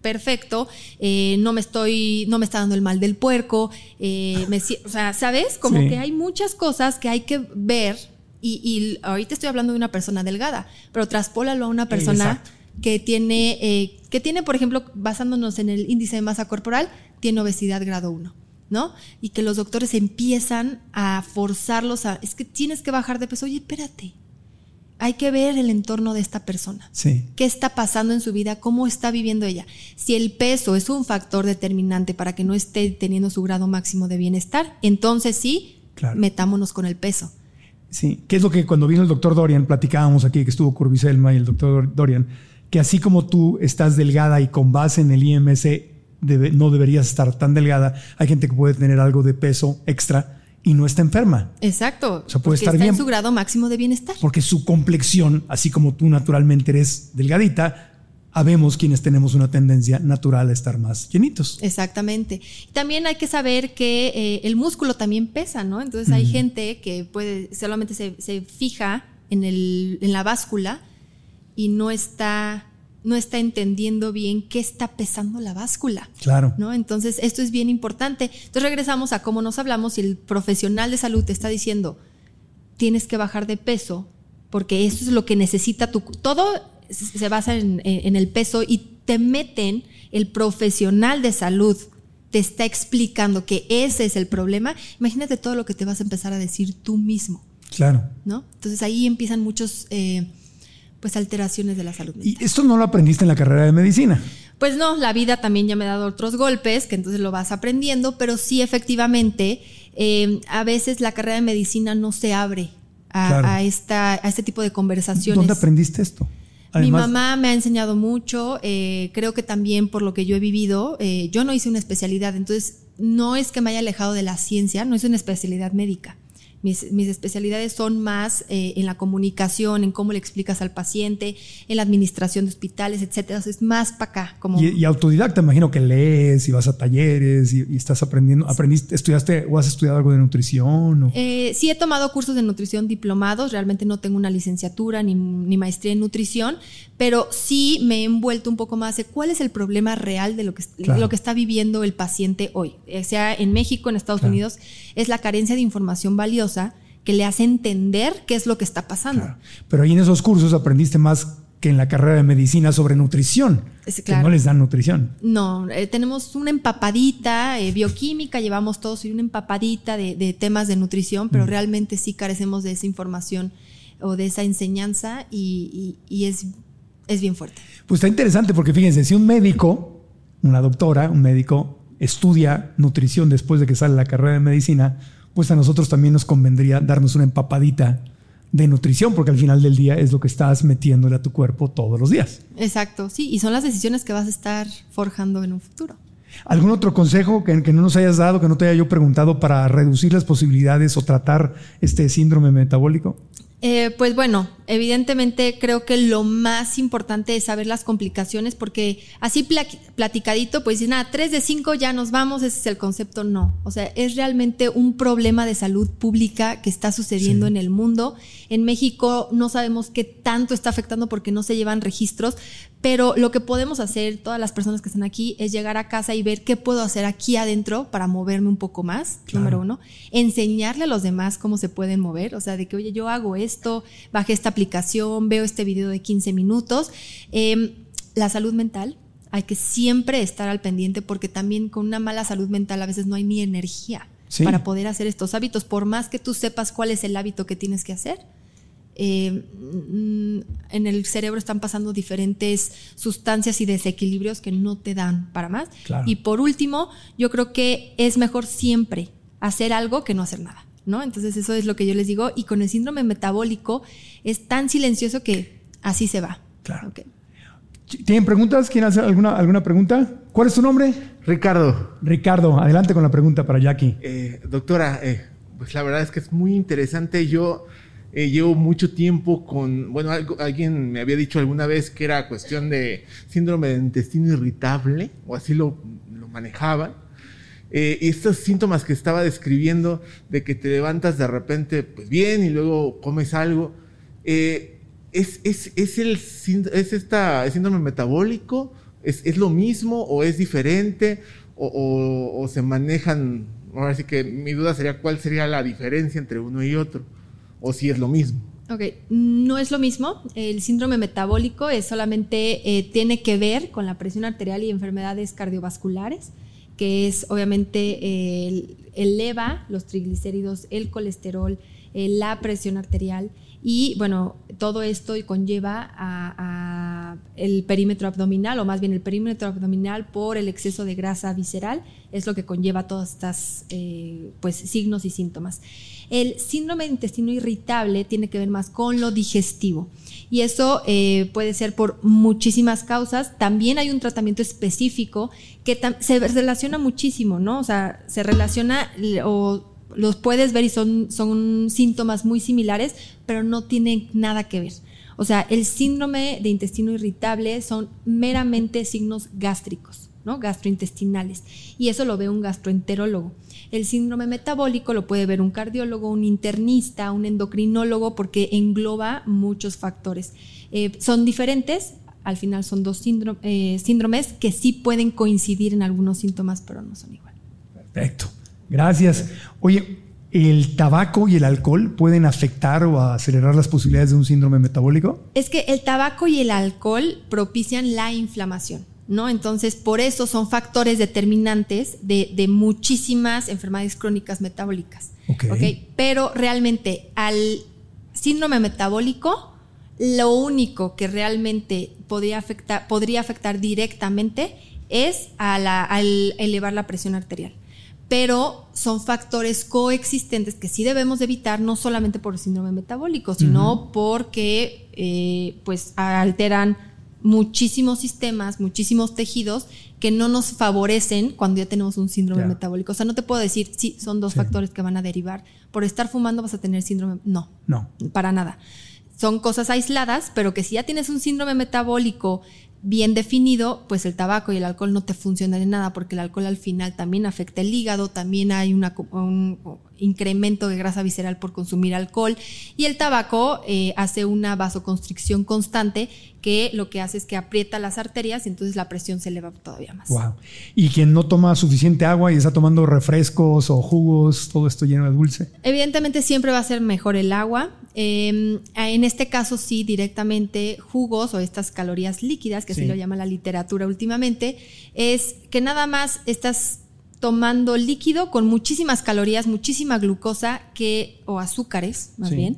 perfecto, eh, no me estoy, no me está dando el mal del puerco, eh, me, o sea, ¿sabes? Como que hay muchas cosas que hay que ver y, y, ahorita estoy hablando de una persona delgada, pero traspólalo a una persona que tiene, eh, que tiene, por ejemplo, basándonos en el índice de masa corporal, tiene obesidad grado 1, ¿no? Y que los doctores empiezan a forzarlos a, es que tienes que bajar de peso, oye, espérate. Hay que ver el entorno de esta persona. Sí. ¿Qué está pasando en su vida? ¿Cómo está viviendo ella? Si el peso es un factor determinante para que no esté teniendo su grado máximo de bienestar, entonces sí, metámonos con el peso. Sí, ¿Qué es lo que cuando vino el doctor Dorian, platicábamos aquí que estuvo Curviselma y el doctor Dorian, que así como tú estás delgada y con base en el IMC no deberías estar tan delgada. Hay gente que puede tener algo de peso extra y no está enferma. Exacto. O sea, puede estar está bien. en su grado máximo de bienestar. Porque su complexión, así como tú naturalmente eres delgadita, habemos quienes tenemos una tendencia natural a estar más llenitos. Exactamente. También hay que saber que eh, el músculo también pesa, ¿no? Entonces hay gente que puede, solamente se, se fija en, el, en la báscula y no está no está entendiendo bien qué está pesando la báscula. Claro. ¿no? Entonces, esto es bien importante. Entonces, regresamos a cómo nos hablamos y el profesional de salud te está diciendo, tienes que bajar de peso, porque eso es lo que necesita tu... Todo se basa en, en el peso y te meten, el profesional de salud te está explicando que ese es el problema. Imagínate todo lo que te vas a empezar a decir tú mismo. Claro. ¿No? Entonces ahí empiezan muchos... Eh, pues alteraciones de la salud mental. ¿Y esto no lo aprendiste en la carrera de medicina? Pues no, la vida también ya me ha dado otros golpes, que entonces lo vas aprendiendo, pero sí efectivamente, eh, a veces la carrera de medicina no se abre a, esta, a este tipo de conversaciones. ¿Dónde aprendiste esto? Mi mamá me ha enseñado mucho, eh, creo que también por lo que yo he vivido, eh, yo no hice una especialidad, entonces no es que me haya alejado de la ciencia, no es una especialidad médica. Mis, especialidades son más eh, en la comunicación, en cómo le explicas al paciente, en la administración de hospitales, etcétera. es más para acá. Como... Y, autodidacta, imagino que lees y vas a talleres y, estás aprendiendo. ¿Aprendiste, estudiaste o has estudiado algo de nutrición? Eh, sí, he tomado cursos de nutrición diplomados. Realmente no tengo una licenciatura ni, ni maestría en nutrición, pero sí me he envuelto un poco más de cuál es el problema real de lo que, lo que está viviendo el paciente hoy, eh, sea en México, en Estados Unidos, es la carencia de información valiosa que le hace entender qué es lo que está pasando. Pero ahí en esos cursos aprendiste más que en la carrera de medicina sobre nutrición. Que no les dan nutrición. No, eh, tenemos una empapadita, eh, bioquímica, llevamos todos y una empapadita de, temas de nutrición, pero mm. realmente sí carecemos de esa información o de esa enseñanza y es es bien fuerte. Pues está interesante porque fíjense, si un médico, una doctora, un médico estudia nutrición después de que sale la carrera de medicina, pues a nosotros también nos convendría darnos una empapadita de nutrición, porque al final del día es lo que estás metiéndole a tu cuerpo todos los días. Exacto, sí, y son las decisiones que vas a estar forjando en un futuro. ¿Algún otro consejo que, que, no nos hayas dado, que no te haya yo preguntado para reducir las posibilidades o tratar este síndrome metabólico? Eh, pues bueno, evidentemente creo que lo más importante es saber las complicaciones porque así platicadito, pues nada, 3 de 5 ya nos vamos, ese es el concepto, no. O sea, es realmente un problema de salud pública que está sucediendo en el mundo. En México no sabemos qué tanto está afectando porque no se llevan registros, pero lo que podemos hacer, todas las personas que están aquí, es llegar a casa y ver qué puedo hacer aquí adentro para moverme un poco más, número uno. Enseñarle a los demás cómo se pueden mover, o sea, de que, oye, yo hago esto, bajé esta aplicación, veo este video de 15 minutos. Em, la salud mental, hay que siempre estar al pendiente porque también con una mala salud mental a veces no hay ni energía para poder hacer estos hábitos, por más que tú sepas cuál es el hábito que tienes que hacer eh, mm, en el cerebro están pasando diferentes sustancias y desequilibrios que no te dan para más. Y por último, yo creo que es mejor siempre hacer algo que no hacer nada. ¿No? Entonces eso es lo que yo les digo. Y con el síndrome metabólico es tan silencioso que así se va. Claro. ¿Tienen preguntas? ¿Quieren hacer alguna, alguna pregunta? ¿Cuál es tu nombre? Ricardo. Ricardo, adelante con la pregunta para Jackie. Eh, doctora, eh, pues la verdad es que es muy interesante. Yo eh, llevo mucho tiempo con, bueno, alguien me había dicho alguna vez que era cuestión de síndrome de intestino irritable, o así lo, lo manejaban. Eh, estos síntomas que estaba describiendo de que te levantas de repente, pues bien, y luego comes algo, eh, ¿es, es, es, el, es esta, síndrome metabólico? ¿Es, ¿Es, lo mismo o es diferente? O, se manejan, ahora sí que mi duda sería cuál sería la diferencia entre uno y otro o si es lo mismo. Ok, no es lo mismo. El síndrome metabólico es solamente eh, tiene que ver con la presión arterial y enfermedades cardiovasculares, que es obviamente eleva los triglicéridos, el colesterol, eh, la presión arterial y bueno, todo esto conlleva a, el perímetro abdominal, o más bien el perímetro abdominal por el exceso de grasa visceral, es lo que conlleva todos estos eh, pues, signos y síntomas. El síndrome de intestino irritable tiene que ver más con lo digestivo. Y eso eh, puede ser por muchísimas causas. También hay un tratamiento específico que se relaciona muchísimo, ¿no? O sea, se relaciona o los puedes ver y son, son síntomas muy similares, pero no tienen nada que ver. O sea, el síndrome de intestino irritable son meramente signos gástricos, ¿no? Gastrointestinales. Y eso lo ve un gastroenterólogo. El síndrome metabólico lo puede ver un cardiólogo, un internista, un endocrinólogo, porque engloba muchos factores. Eh, son diferentes, al final son dos eh, síndromes que sí pueden coincidir en algunos síntomas, pero no son igual. Perfecto. Gracias. Oye, ¿el tabaco y el alcohol pueden afectar o acelerar las posibilidades de un síndrome metabólico? Es que el tabaco y el alcohol propician la inflamación. ¿no? Entonces, por eso son factores determinantes de, muchísimas enfermedades crónicas metabólicas. Pero realmente al síndrome metabólico, lo único que realmente podría afectar, podría afectar directamente es al elevar la presión arterial. Pero son factores coexistentes que sí debemos evitar, no solamente por el síndrome metabólico, sino porque eh, pues alteran muchísimos sistemas, muchísimos tejidos que no nos favorecen cuando ya tenemos un síndrome metabólico. O sea, no te puedo decir, sí, son dos factores que van a derivar. Por estar fumando vas a tener síndrome. No. No. Para nada. Son cosas aisladas, pero que si ya tienes un síndrome metabólico bien definido, pues el tabaco y el alcohol no te funcionan de nada, porque el alcohol al final también afecta el hígado, también hay una, un incremento de grasa visceral por consumir alcohol y el tabaco eh, hace una vasoconstricción constante que lo que hace es que aprieta las arterias y entonces la presión se eleva todavía más. Wow. Y quien no toma suficiente agua y está tomando refrescos o jugos, todo esto lleno de dulce. Evidentemente siempre va a ser mejor el agua. Em, en este caso sí, directamente jugos o estas calorías líquidas, que así lo llama la literatura últimamente, es que nada más estás tomando líquido con muchísimas calorías, muchísima glucosa que, o azúcares más bien,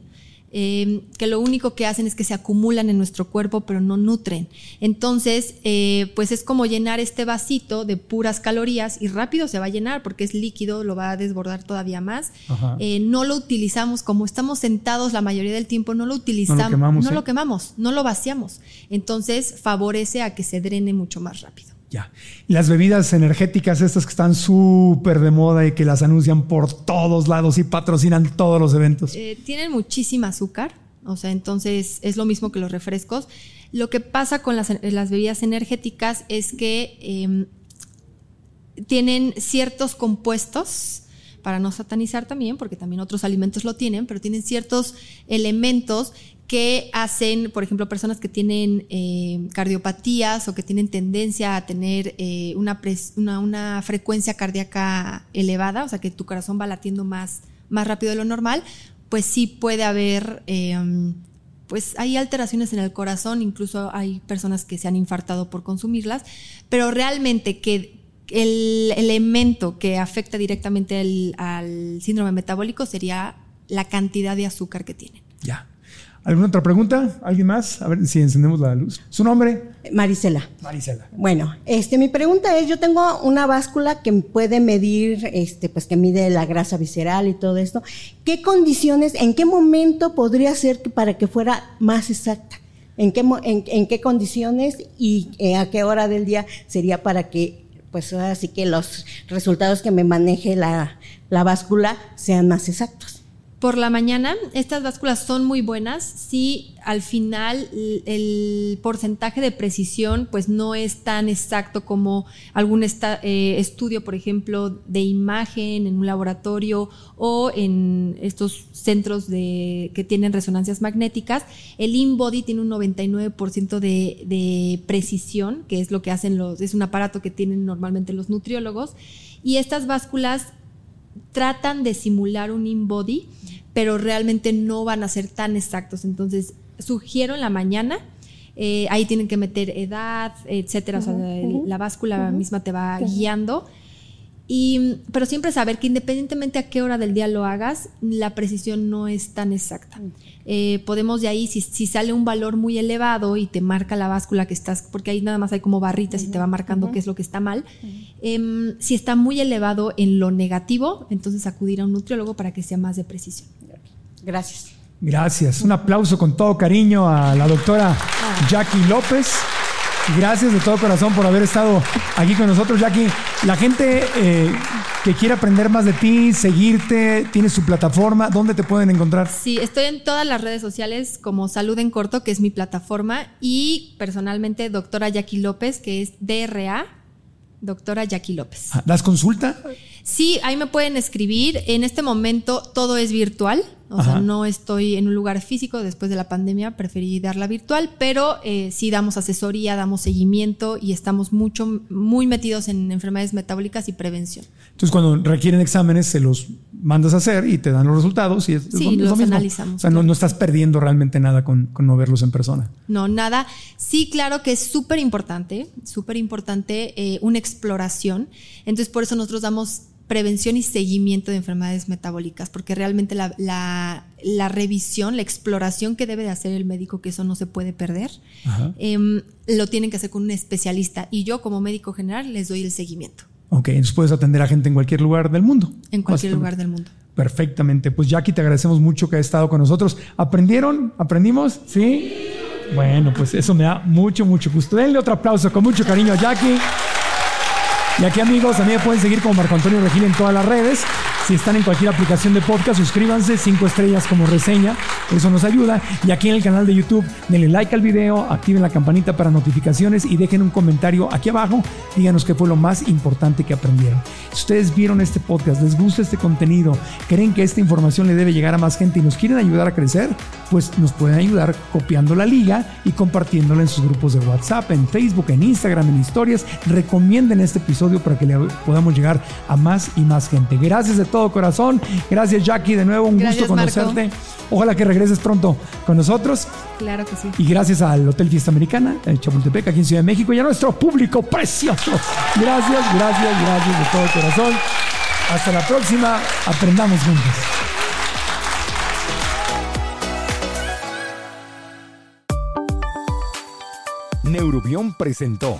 eh, que lo único que hacen es que se acumulan en nuestro cuerpo, pero no nutren. Entonces, eh, pues es como llenar este vasito de puras calorías y rápido se va a llenar porque es líquido, lo va a desbordar todavía más. Eh, no lo utilizamos, como estamos sentados la mayoría del tiempo, no lo utilizamos, no lo quemamos, no, lo, quemamos, no lo vaciamos. Entonces, favorece a que se drene mucho más rápido. Ya. las bebidas energéticas, estas que están súper de moda y que las anuncian por todos lados y patrocinan todos los eventos. Eh, tienen muchísima azúcar, o sea, entonces es lo mismo que los refrescos. Lo que pasa con las, bebidas energéticas es que em, tienen ciertos compuestos, para no satanizar también, porque también otros alimentos lo tienen, pero tienen ciertos elementos que hacen, por ejemplo, personas que tienen eh, cardiopatías o que tienen tendencia a tener eh, una, una, frecuencia cardíaca elevada, o sea, que tu corazón va latiendo más, más rápido de lo normal, pues sí puede haber, em, pues hay alteraciones en el corazón, incluso hay personas que se han infartado por consumirlas, pero realmente que el elemento que afecta directamente al síndrome metabólico sería la cantidad de azúcar que tienen. Ya. ¿Alguna otra pregunta? ¿Alguien más? A ver si encendemos la luz. ¿Su nombre? Marisela. Marisela. Bueno, este, mi pregunta es, yo tengo una báscula que puede medir, este, pues que mide la grasa visceral y todo esto. ¿Qué condiciones, en qué momento podría ser para que fuera más exacta? ¿En qué, en, qué condiciones y eh, a qué hora del día sería para que, pues así que los resultados que me maneje la, la báscula sean más exactos? Por la mañana, estas básculas son muy buenas si al final el porcentaje de precisión pues no es tan exacto como algún eh, estudio, por ejemplo, de imagen en un laboratorio o en estos centros de, que tienen resonancias magnéticas. El InBody tiene un 99% de, de precisión, que es lo que hacen los, es un aparato que tienen normalmente los nutriólogos. Y estas básculas tratan de simular un InBody, pero realmente no van a ser tan exactos. Entonces, sugiero en la mañana, eh, ahí tienen que meter edad, etcétera. o sea, la báscula misma te va guiando y, pero siempre saber que independientemente a qué hora del día lo hagas, la precisión no es tan exacta. Mm. Eh, podemos de ahí, si, sale un valor muy elevado y te marca la báscula que estás, porque ahí nada más hay como barritas y te va marcando qué es lo que está mal, em, si está muy elevado en lo negativo, entonces acudir a un nutriólogo para que sea más de precisión. Gracias. Gracias. Un aplauso con todo cariño a la doctora ah. Jackie López. Gracias de todo corazón por haber estado aquí con nosotros, Jackie. La gente eh, que quiere aprender más de ti, seguirte, tienes su plataforma, ¿dónde te pueden encontrar? Sí, estoy en todas las redes sociales como Salud en Corto, que es mi plataforma, y personalmente doctora Jackie López, que es DRA, doctora Jackie López. Ah, ¿Das consulta? Sí, ahí me pueden escribir. En este momento todo es virtual. O sea, no estoy en un lugar físico después de la pandemia, preferí darla virtual, pero eh, sí damos asesoría, damos seguimiento y estamos mucho, muy metidos en enfermedades metabólicas y prevención. Entonces, cuando requieren exámenes, se los mandas a hacer y te dan los resultados y sí, los analizamos. O sea, no, estás perdiendo realmente nada con, no verlos en persona. No, nada. Sí, claro que es súper importante, súper importante eh, una exploración. Entonces, por eso nosotros damos prevención y seguimiento de enfermedades metabólicas, porque realmente la, la, revisión, la exploración que debe de hacer el médico, que eso no se puede perder, em, lo tienen que hacer con un especialista. Y yo como médico general les doy el seguimiento. Ok, entonces puedes atender a gente en cualquier lugar del mundo. En cualquier lugar del mundo. Perfectamente. Pues Jackie, te agradecemos mucho que hayas estado con nosotros. ¿Aprendieron? ¿Aprendimos? ¿Sí? Bueno, pues eso me da mucho, mucho gusto. Denle otro aplauso con mucho cariño a Jackie. Y aquí amigos, también pueden seguir como Marco Antonio Regil en todas las redes. Si están en cualquier aplicación de podcast, suscríbanse, cinco estrellas como reseña, eso nos ayuda. Y aquí en el canal de YouTube, denle like al video, activen la campanita para notificaciones y dejen un comentario aquí abajo. Díganos qué fue lo más importante que aprendieron. Si ustedes vieron este podcast, les gusta este contenido, creen que esta información le debe llegar a más gente y nos quieren ayudar a crecer, pues nos pueden ayudar copiando la liga y compartiéndola en sus grupos de WhatsApp, en Facebook, en Instagram, en historias. Recomienden este episodio para que le podamos llegar a más y más gente. Gracias de todo corazón. Gracias, Jackie, de nuevo, un gusto conocerte. Ojalá que regreses pronto con nosotros. Claro que sí. Y gracias al Hotel Fiesta Americana, en Chapultepec, aquí en Ciudad de México, y a nuestro público precioso. Gracias, gracias, gracias de todo corazón. Hasta la próxima. Aprendamos juntos. Neurobión presentó.